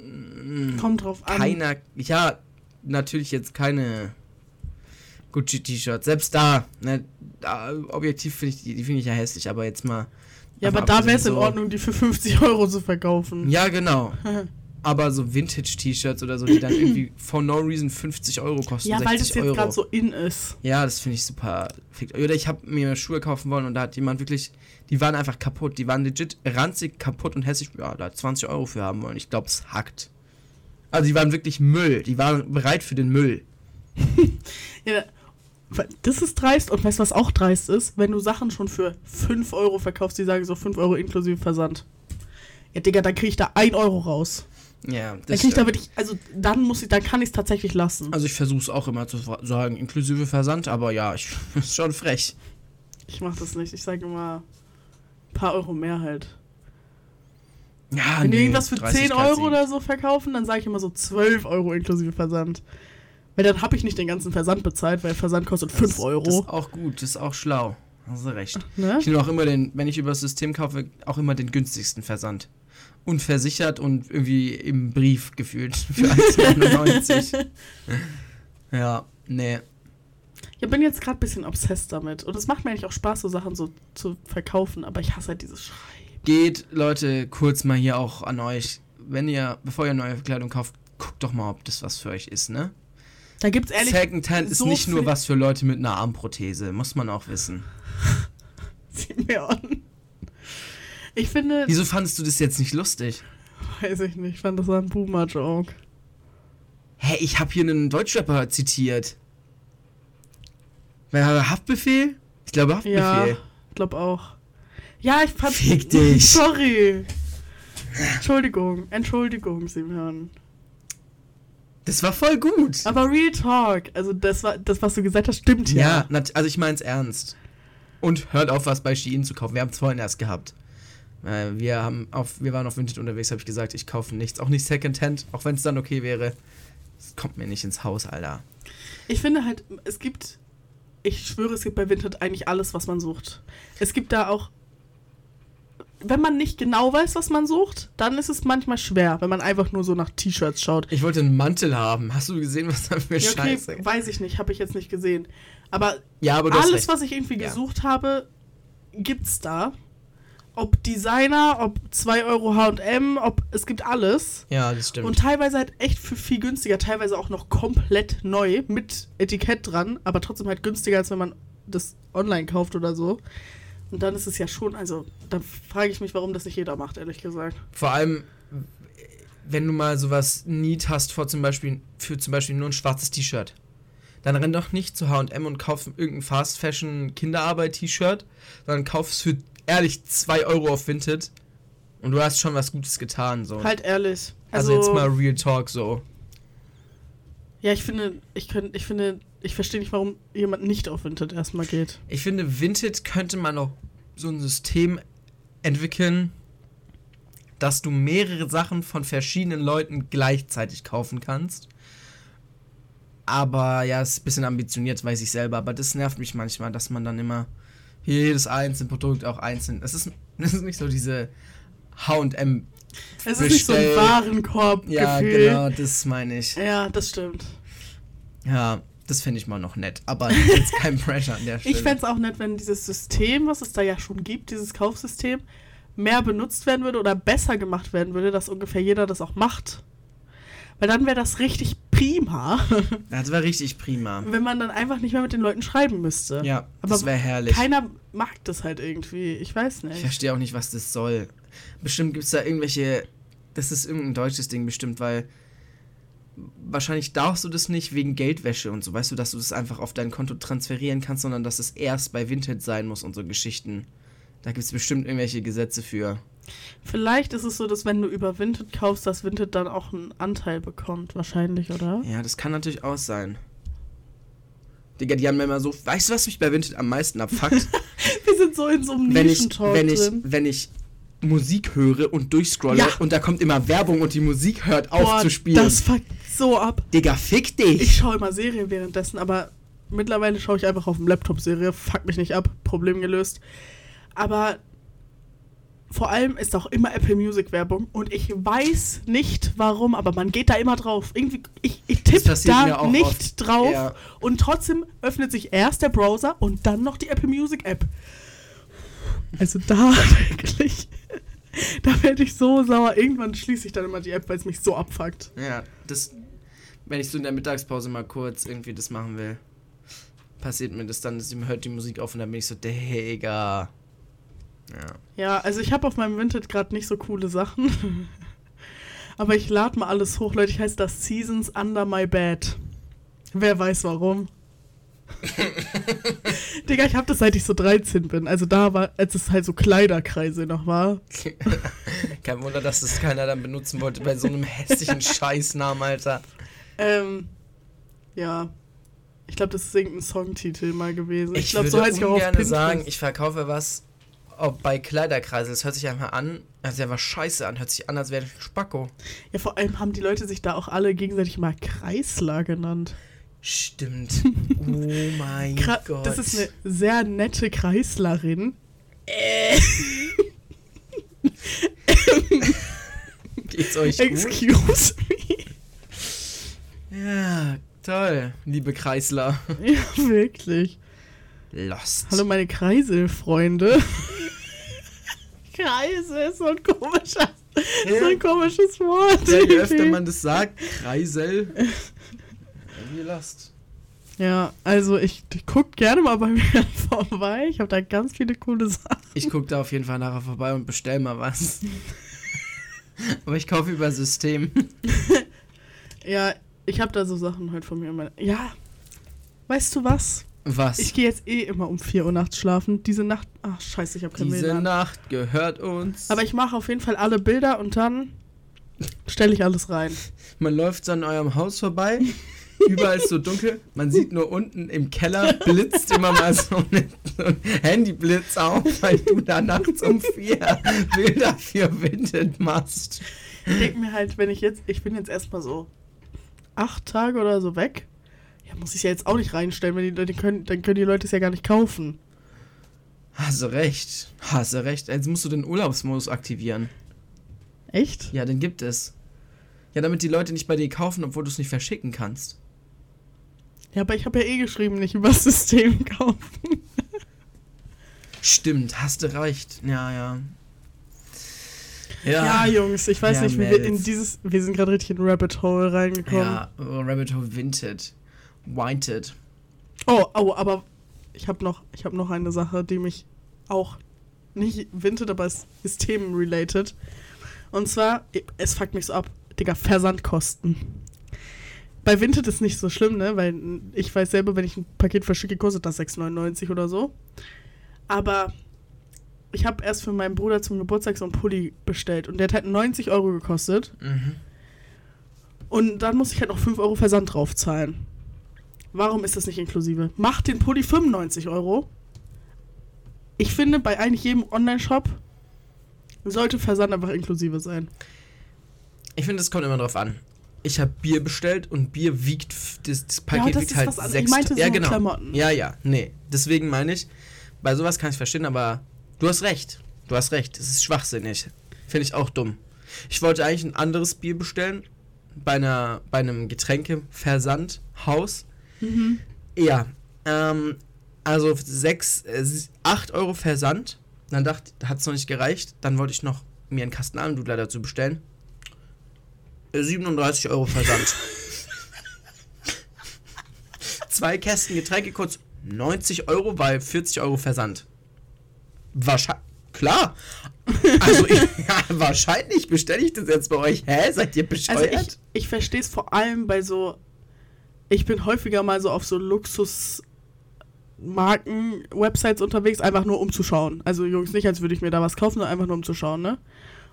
mm, Kommt drauf an. Keiner, ja, natürlich jetzt keine Gucci-T-Shirts. Selbst da, ne, da, objektiv finde ich die, die finde ich ja hässlich, aber jetzt mal. ja, aber da wäre es in so- Ordnung, die für 50 Euro zu verkaufen. Ja, genau. *laughs* Aber so Vintage-T-Shirts oder so, die dann irgendwie for no reason 50 Euro kosten. Ja, weil das 60 jetzt gerade so in ist. Ja, das finde ich super. Oder ich habe mir Schuhe kaufen wollen und da hat jemand wirklich, die waren einfach kaputt. Die waren legit ranzig, kaputt und hässlich. Ja, da hat 20 Euro für haben wollen. Ich glaube, es hackt. Also die waren wirklich Müll. Die waren bereit für den Müll. *laughs* Ja, das ist dreist und weißt du, was auch dreist ist? Wenn du Sachen schon für 5 Euro verkaufst, die sagen so 5 Euro inklusive Versand. Ja, Digga, dann krieg ich da 1 Euro raus. Ja, Dann das krieg ich da wirklich, also dann muss ich, dann kann ich es tatsächlich lassen. Also ich versuche es auch immer zu sagen, inklusive Versand, aber ja, ich, *laughs* ist schon frech. Ich mach das nicht. Ich sage immer ein paar Euro mehr halt. Ja, Wenn die nee, irgendwas für 30 10 grad Euro oder so verkaufen, dann sage ich immer so 12 Euro inklusive Versand. Weil dann habe ich nicht den ganzen Versand bezahlt, weil Versand kostet 5 Das- Das Euro. ist auch gut, das ist auch schlau. Hast du recht. Ne? Ich nehme auch immer den, wenn ich über das System kaufe, auch immer den günstigsten Versand. Unversichert und irgendwie im Brief gefühlt *laughs* für 1,99. *laughs* ja, nee. Ich bin jetzt gerade ein bisschen obsessed damit. Und es macht mir eigentlich auch Spaß, so Sachen so zu verkaufen, aber ich hasse halt dieses Schreiben. Geht, Leute, kurz mal hier auch an euch. Wenn ihr, bevor ihr neue Kleidung kauft, guckt doch mal, ob das was für euch ist, ne? Da gibt's ehrlich. Secondhand ist so nicht nur was für Leute mit einer Armprothese, muss man auch wissen. *laughs* An. Ich finde. Wieso fandest du das jetzt nicht lustig? Weiß ich nicht, ich fand das war ein Boomer-Joke. Hä, ich habe hier einen Deutschrapper zitiert. Wer hat Haftbefehl? Ich glaube Haftbefehl. Ja, glaub auch. Ja, ich fand. Fick dich. Sorry. Entschuldigung, Entschuldigung, Simeon. Das war voll gut. Aber Real Talk, also das war das, was du gesagt hast, stimmt ja. Ja, also ich mein's ernst. Und hört auf, was bei Shein zu kaufen. Wir haben es vorhin erst gehabt. Äh, wir haben auf, wir waren auf Vinted unterwegs, habe ich gesagt, ich kaufe nichts, auch nicht Secondhand, auch wenn es dann okay wäre. Es kommt mir nicht ins Haus, Alter. Ich finde halt, es gibt, ich schwöre, es gibt bei Vinted eigentlich alles, was man sucht. Es gibt da auch, wenn man nicht genau weiß, was man sucht, dann ist es manchmal schwer, wenn man einfach nur so nach T-Shirts schaut. Ich wollte einen Mantel haben. Hast du gesehen, was da für Ja, okay, Scheiße? weiß ich nicht, habe ich jetzt nicht gesehen. Aber Ja, aber alles, recht. was ich irgendwie Ja. gesucht habe, gibt's da. Ob Designer, ob 2 Euro HM, ob es gibt alles. Ja, das stimmt. Und teilweise halt echt für viel günstiger, teilweise auch noch komplett neu mit Etikett dran, aber trotzdem halt günstiger, als wenn man das online kauft oder so. Und dann ist es ja schon, also da frage ich mich, warum das nicht jeder macht, ehrlich gesagt. Vor allem, wenn du mal sowas Need hast vor zum Beispiel, für zum Beispiel nur ein schwarzes T-Shirt, dann renn doch nicht zu H&M und kauf irgendein Fast Fashion Kinderarbeit T-Shirt, sondern kauf es für ehrlich 2 Euro auf Vinted und du hast schon was Gutes getan, so. Halt ehrlich. also, Also, jetzt mal Real Talk, so. Ja, ich finde, ich könnte, ich finde, ich verstehe nicht, warum jemand nicht auf Vinted erstmal geht. Ich finde, Vinted könnte man auch so ein System entwickeln, dass du mehrere Sachen von verschiedenen Leuten gleichzeitig kaufen kannst. Aber ja, ist ein bisschen ambitioniert, weiß ich selber. Aber das nervt mich manchmal, dass man dann immer jedes einzelne Produkt auch einzeln. Es ist, *laughs* es ist nicht so diese HM. Es ist nicht so ein Warenkorb. Ja, Gefühl. genau, das meine ich. Ja, das stimmt. Ja, das finde ich mal noch nett. Aber jetzt kein *laughs* Pressure an der Stelle. Ich fände es auch nett, wenn dieses System, was es da ja schon gibt, dieses Kaufsystem, mehr benutzt werden würde oder besser gemacht werden würde, dass ungefähr jeder das auch macht. Weil dann wäre das richtig prima, *laughs* das wäre richtig prima. wenn man dann einfach nicht mehr mit den Leuten schreiben müsste. Ja, Aber das wäre herrlich. Keiner mag das halt irgendwie. Ich weiß Ich nicht. verstehe auch nicht, was das soll. Bestimmt gibt es da irgendwelche. Das ist irgendein deutsches Ding bestimmt, weil. Wahrscheinlich darfst du das nicht wegen Geldwäsche und so, weißt du, dass du das einfach auf dein Konto transferieren kannst, sondern dass es erst bei Vinted sein muss und so Geschichten. Da gibt es bestimmt irgendwelche Gesetze für. Vielleicht ist es so, dass wenn du über Vinted kaufst, dass Vinted dann auch einen Anteil bekommt. Wahrscheinlich, oder? Ja, das kann natürlich auch sein. Digga, die haben mir immer so. Weißt du, was mich bei Vinted am meisten abfuckt? *laughs* Wir sind so in so einem wenn ich, wenn ich, drin. wenn ich Musik höre und durchscrolle Ja. und da kommt immer Werbung und die Musik hört auf Boah, zu spielen. Das fuckt so ab. Digga, fick dich! Ich schaue immer Serien währenddessen, aber mittlerweile schaue ich einfach auf dem Laptop Serie. Fuck mich nicht ab. Problem gelöst. Aber vor allem ist auch immer Apple Music Werbung und ich weiß nicht warum, aber man geht da immer drauf. Irgendwie, ich, ich tippe da nicht oft. drauf Ja. und trotzdem öffnet sich erst der Browser und dann noch die Apple Music App. Also da *laughs* wirklich, da werde ich so sauer. Irgendwann schließe ich dann immer die App, weil es mich so abfuckt. Ja, das. Wenn ich so in der Mittagspause mal kurz irgendwie das machen will, passiert mir das dann, dass ich hört die Musik auf und dann bin ich so, Digga. Ja. Ja, also ich habe auf meinem Vinted gerade nicht so coole Sachen. *laughs* Aber ich lade mal alles hoch, Leute. Ich heiße das Seasons Under My Bed. Wer weiß warum. *laughs* Digga, ich habe das seit ich so 13 bin. Also da war, als es halt so Kleiderkreise noch war. *laughs* Kein Wunder, dass das keiner dann benutzen wollte bei so einem hässlichen Scheißnamen, Alter. Ähm, ja. Ich glaube, das ist irgendein Songtitel mal gewesen. Ich, Ich, glaube, würde so heißt ich auch auf Pinterest. sagen, ich verkaufe was ob bei Kleiderkreisel. Das hört sich einfach an, hört sich einfach scheiße an. Hört sich an, als wäre ich ein Spacko. ja, vor allem haben die Leute sich da auch alle gegenseitig mal Kreisler genannt. Stimmt. *laughs* Oh mein Kra Gott. Das ist eine sehr nette Kreislerin. *laughs* Geht's euch gut? Excuse me. Ja, toll. Liebe Kreisler. *laughs* Ja, wirklich. Lost. Hallo meine Kreiselfreunde. *laughs* Kreisel ist so ein komischer, so ein komisches Wort. Ja, je öfter man das sagt, Kreisel. Irgendwie Lost. ja, also ich, ich guck gerne mal bei mir *laughs* vorbei. Ich habe da ganz viele coole Sachen. Ich guck da auf jeden Fall nachher vorbei und bestell mal was. Aber ich kaufe über System. Ja, ich habe da so Sachen halt von mir. Meine, ja, weißt du was? Was? Ich gehe jetzt eh immer um 4 Uhr nachts schlafen. Diese Nacht, ach scheiße, ich habe kein Diese WLAN. Nacht gehört uns. Aber ich mache auf jeden Fall alle Bilder und dann stelle ich alles rein. Man läuft so an eurem Haus vorbei Überall ist so dunkel. Man sieht nur unten im Keller blitzt immer mal so ein, so ein Handyblitz auf, weil du da nachts um vier Bilder für Vinted machst. Ich denke mir halt, wenn ich jetzt, ich bin jetzt erstmal so acht Tage oder so weg, ja, muss ich ja jetzt auch nicht reinstellen, wenn die, die können, dann können die Leute es ja gar nicht kaufen. Hast du recht. Hast du recht. Jetzt musst du den Urlaubsmodus aktivieren. Echt? Ja, den gibt es. Ja, damit die Leute nicht bei dir kaufen, obwohl du es nicht verschicken kannst. Ja, aber ich habe ja eh geschrieben, nicht übers System *laughs* kaufen. Stimmt, hast du recht. Ja, ja. Ja, Jungs, ich weiß Ja, nicht, wie wir in dieses. Wir sind gerade richtig in Rabbit Hole reingekommen. Ja, oh, Rabbit Hole Vinted. Winted. Oh, oh, aber ich habe noch, ich habe noch eine Sache, die mich auch nicht wintet, aber es ist themenrelated. Und zwar, es fuckt mich so ab, Digga, Versandkosten. Bei Vinted ist nicht so schlimm, ne? Weil ich weiß selber, wenn ich ein Paket verschicke, kostet das 6,99 oder so. Aber ich habe erst für meinen Bruder zum Geburtstag so einen Pulli bestellt und der hat halt 90 Euro gekostet. Mhm. Und dann muss ich halt noch 5 Euro Versand drauf zahlen. Warum ist das nicht inklusive? Macht den Pulli 95 Euro. Ich finde, bei eigentlich jedem Online-Shop sollte Versand einfach inklusive sein. Ich finde, es kommt immer drauf an. Ich habe Bier bestellt und Bier wiegt, das, das Paket das wiegt ist halt was anderes. sechs. Ich meinte ja, so genau. Klamotten. Ja, ja, nee. Deswegen meine ich, bei sowas kann ich verstehen, aber du hast recht. Du hast recht. Es ist schwachsinnig. Finde ich auch dumm. Ich wollte eigentlich ein anderes Bier bestellen bei einer bei einem Getränkeversandhaus. Mhm. Ja, ähm, also 6, äh, 8 Euro Versand. Dann dachte hat es noch nicht gereicht. Dann wollte ich noch mir einen Kasten Almdudler dazu bestellen. Äh, 37 Euro Versand. *laughs* Zwei Kästen Getränke kurz 90 Euro bei 40 Euro Versand. Wahrscheinlich. Klar. Also ich, *laughs* ja, wahrscheinlich bestelle ich das jetzt bei euch. Hä? Seid ihr bescheuert? Also ich, ich verstehe es vor allem bei so. Ich bin häufiger mal so auf so Luxus-Marken-Websites unterwegs, einfach nur um zu schauen. Also Jungs, nicht als würde ich mir da was kaufen, sondern einfach nur um zu schauen, ne?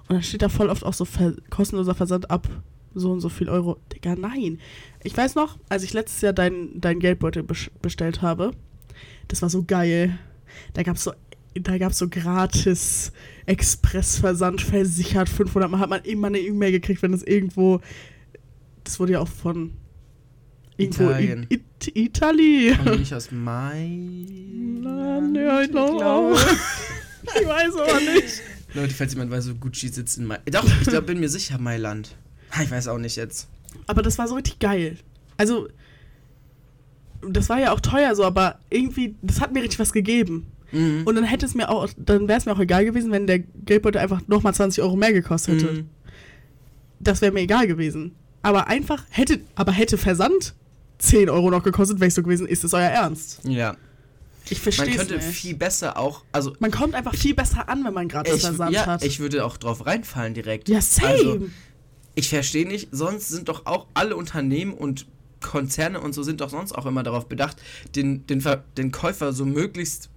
Und dann steht da voll oft auch so ver kostenloser Versand ab so und so viel Euro. Digga, nein. Ich weiß noch, als ich letztes Jahr deinen dein Geldbeutel bes- bestellt habe, das war so geil. Da gab's so da gab's so gratis Expressversand versichert 500 Mal hat man immer eine E-Mail gekriegt, wenn es irgendwo das wurde ja auch von irgendwo Italien. I It Italy. Kommen nicht aus Mailand? Ja, ich glaube. *laughs* ich weiß aber nicht. Leute, falls jemand weiß, wo Gucci sitzt in Mailand. Doch, ich glaube, bin mir sicher, Mailand. Ha, Ich weiß auch nicht jetzt. Aber das war so richtig geil. Also, das war ja auch teuer so, aber irgendwie, das hat mir richtig was gegeben. Mhm. Und dann hätte es mir auch, dann wäre es mir auch egal gewesen, wenn der Geldbeutel einfach nochmal 20 Euro mehr gekostet hätte. Mhm. Das wäre mir egal gewesen. Aber einfach hätte, aber hätte Versand 10 Euro noch gekostet, wäre ich so gewesen, ist es euer Ernst? Ja. Ich verstehe Man könnte nicht. viel besser auch, also Man kommt einfach viel besser an, wenn man ich, Versand ja, hat. ich würde auch drauf reinfallen direkt. ja, same. Also, ich verstehe nicht, sonst sind doch auch alle Unternehmen und Konzerne und so sind doch sonst auch immer darauf bedacht, den, den, den Käufer so möglichst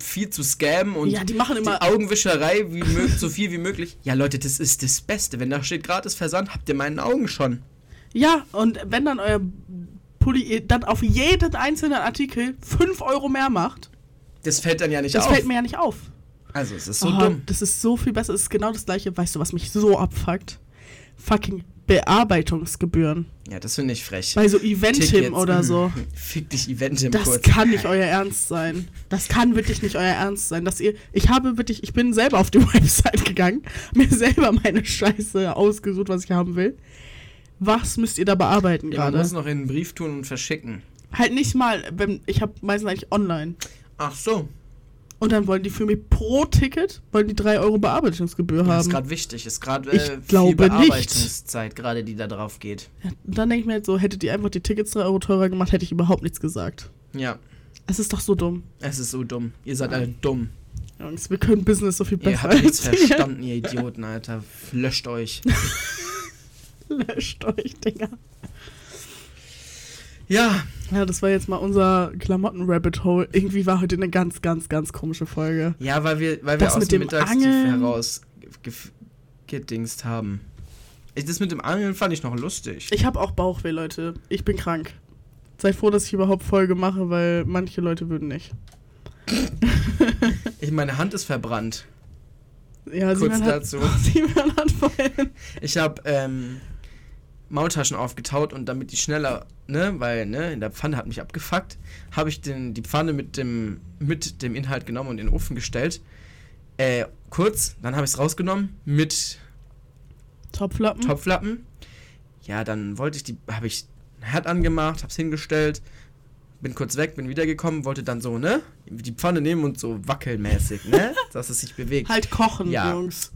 viel zu scammen und ja, die machen die immer. Augenwischerei wie so viel wie möglich. Ja, Leute, das ist das Beste. Wenn da steht gratis Versand, habt ihr meinen Augen schon. Ja, und wenn dann euer Pulli dann auf jeden einzelnen Artikel 5 Euro mehr macht, Das fällt dann ja nicht das auf. fällt mir ja nicht auf. also, es ist so Oh, dumm. Das ist so viel besser. Es ist genau das gleiche. Weißt du, was mich so abfuckt? Fucking Bearbeitungsgebühren. Ja, das finde ich frech. Bei so Eventim oder so. *laughs* Fick dich, Eventim Das kurz. kann nicht euer Ernst sein. Das kann wirklich nicht euer Ernst sein. Dass ihr, ich habe wirklich, ich bin selber auf die *laughs* Website gegangen, mir selber meine Scheiße ausgesucht, was ich haben will. Was müsst ihr da bearbeiten Ja, man gerade? muss noch in einen Brief tun und verschicken. Halt nicht mal, wenn, ich habe meistens eigentlich online. Ach so. Und dann wollen die für mich pro Ticket, wollen die 3 Euro Bearbeitungsgebühr Das ist haben. gerade wichtig. Ist gerade Ich äh, glaube viel nicht. Bearbeitungszeit, gerade die da drauf geht. Ja, und dann denke ich mir halt so, hättet ihr einfach die Tickets 3 Euro teurer gemacht, hätte ich überhaupt nichts gesagt. Ja, Es ist doch so dumm. es ist so dumm. Ihr seid Ja. alle dumm. Jungs, wir können Business so viel Ihr besser habt nichts ihr. verstanden, ihr Idioten, Alter. Löscht euch. *laughs* Löscht euch, Digga. Ja, Ja, das war jetzt mal unser Klamotten-Rabbit Hole. Irgendwie war heute eine ganz, ganz, ganz komische Folge. ja, weil wir, weil wir Das aus mit dem Mittagstief Angeln. heraus gedingst haben. Das mit dem Angeln fand ich noch lustig. Ich habe auch Bauchweh, Leute. Ich bin krank. Seid froh, dass ich überhaupt Folge mache, weil manche Leute würden nicht. Ich, meine Hand ist verbrannt. Ja, Kurz Simon hat, dazu. *laughs* Simon hat vorhin. Ich habe ähm, Maultaschen aufgetaut und damit die schneller, ne, weil ne, in der Pfanne hat mich abgefuckt, habe ich den, die Pfanne mit dem, mit dem Inhalt genommen und in den Ofen gestellt. Äh, kurz, dann habe ich es rausgenommen mit Topflappen. Topflappen. Ja, dann wollte ich die, habe ich Herd angemacht, hab's hingestellt, bin kurz weg, bin wiedergekommen, wollte dann so, ne, die Pfanne nehmen und so wackelmäßig, ne, *laughs* dass es sich bewegt. Halt kochen, Ja. Jungs.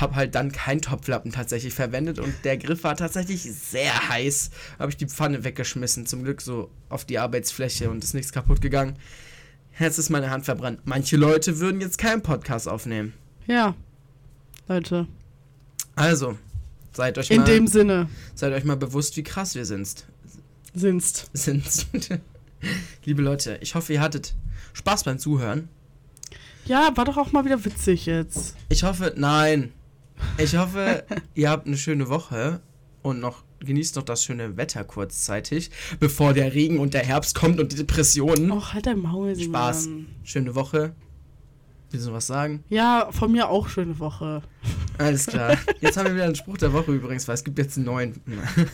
Hab halt dann keinen Topflappen tatsächlich verwendet und der Griff war tatsächlich sehr heiß. Habe ich die Pfanne weggeschmissen, zum Glück so auf die Arbeitsfläche und ist nichts kaputt gegangen. Jetzt ist meine Hand verbrannt. Manche Leute würden jetzt keinen Podcast aufnehmen. Ja. Leute. Also, seid euch In mal, dem Sinne seid euch mal bewusst, wie krass wir sind. sind's. sind. *laughs* Liebe Leute, ich hoffe, ihr hattet Spaß beim Zuhören. Ja, war doch auch mal wieder witzig jetzt. Ich hoffe, nein. Ich hoffe, ihr habt eine schöne Woche und noch genießt noch das schöne Wetter kurzzeitig, bevor der Regen und der Herbst kommt und die Depressionen. Och, halt dein Maul, Simon. Spaß. Schöne Woche. Willst du noch was sagen? Ja, von mir auch schöne Woche. Alles klar. *laughs* Jetzt haben wir wieder einen Spruch der Woche übrigens, weil es gibt jetzt einen neuen.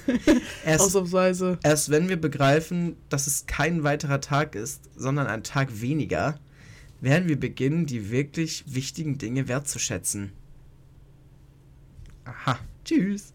*laughs* Erst, Ausnahmsweise. erst wenn wir begreifen, dass es kein weiterer Tag ist, sondern ein Tag weniger, werden wir beginnen, die wirklich wichtigen Dinge wertzuschätzen. Aha. Tschüss.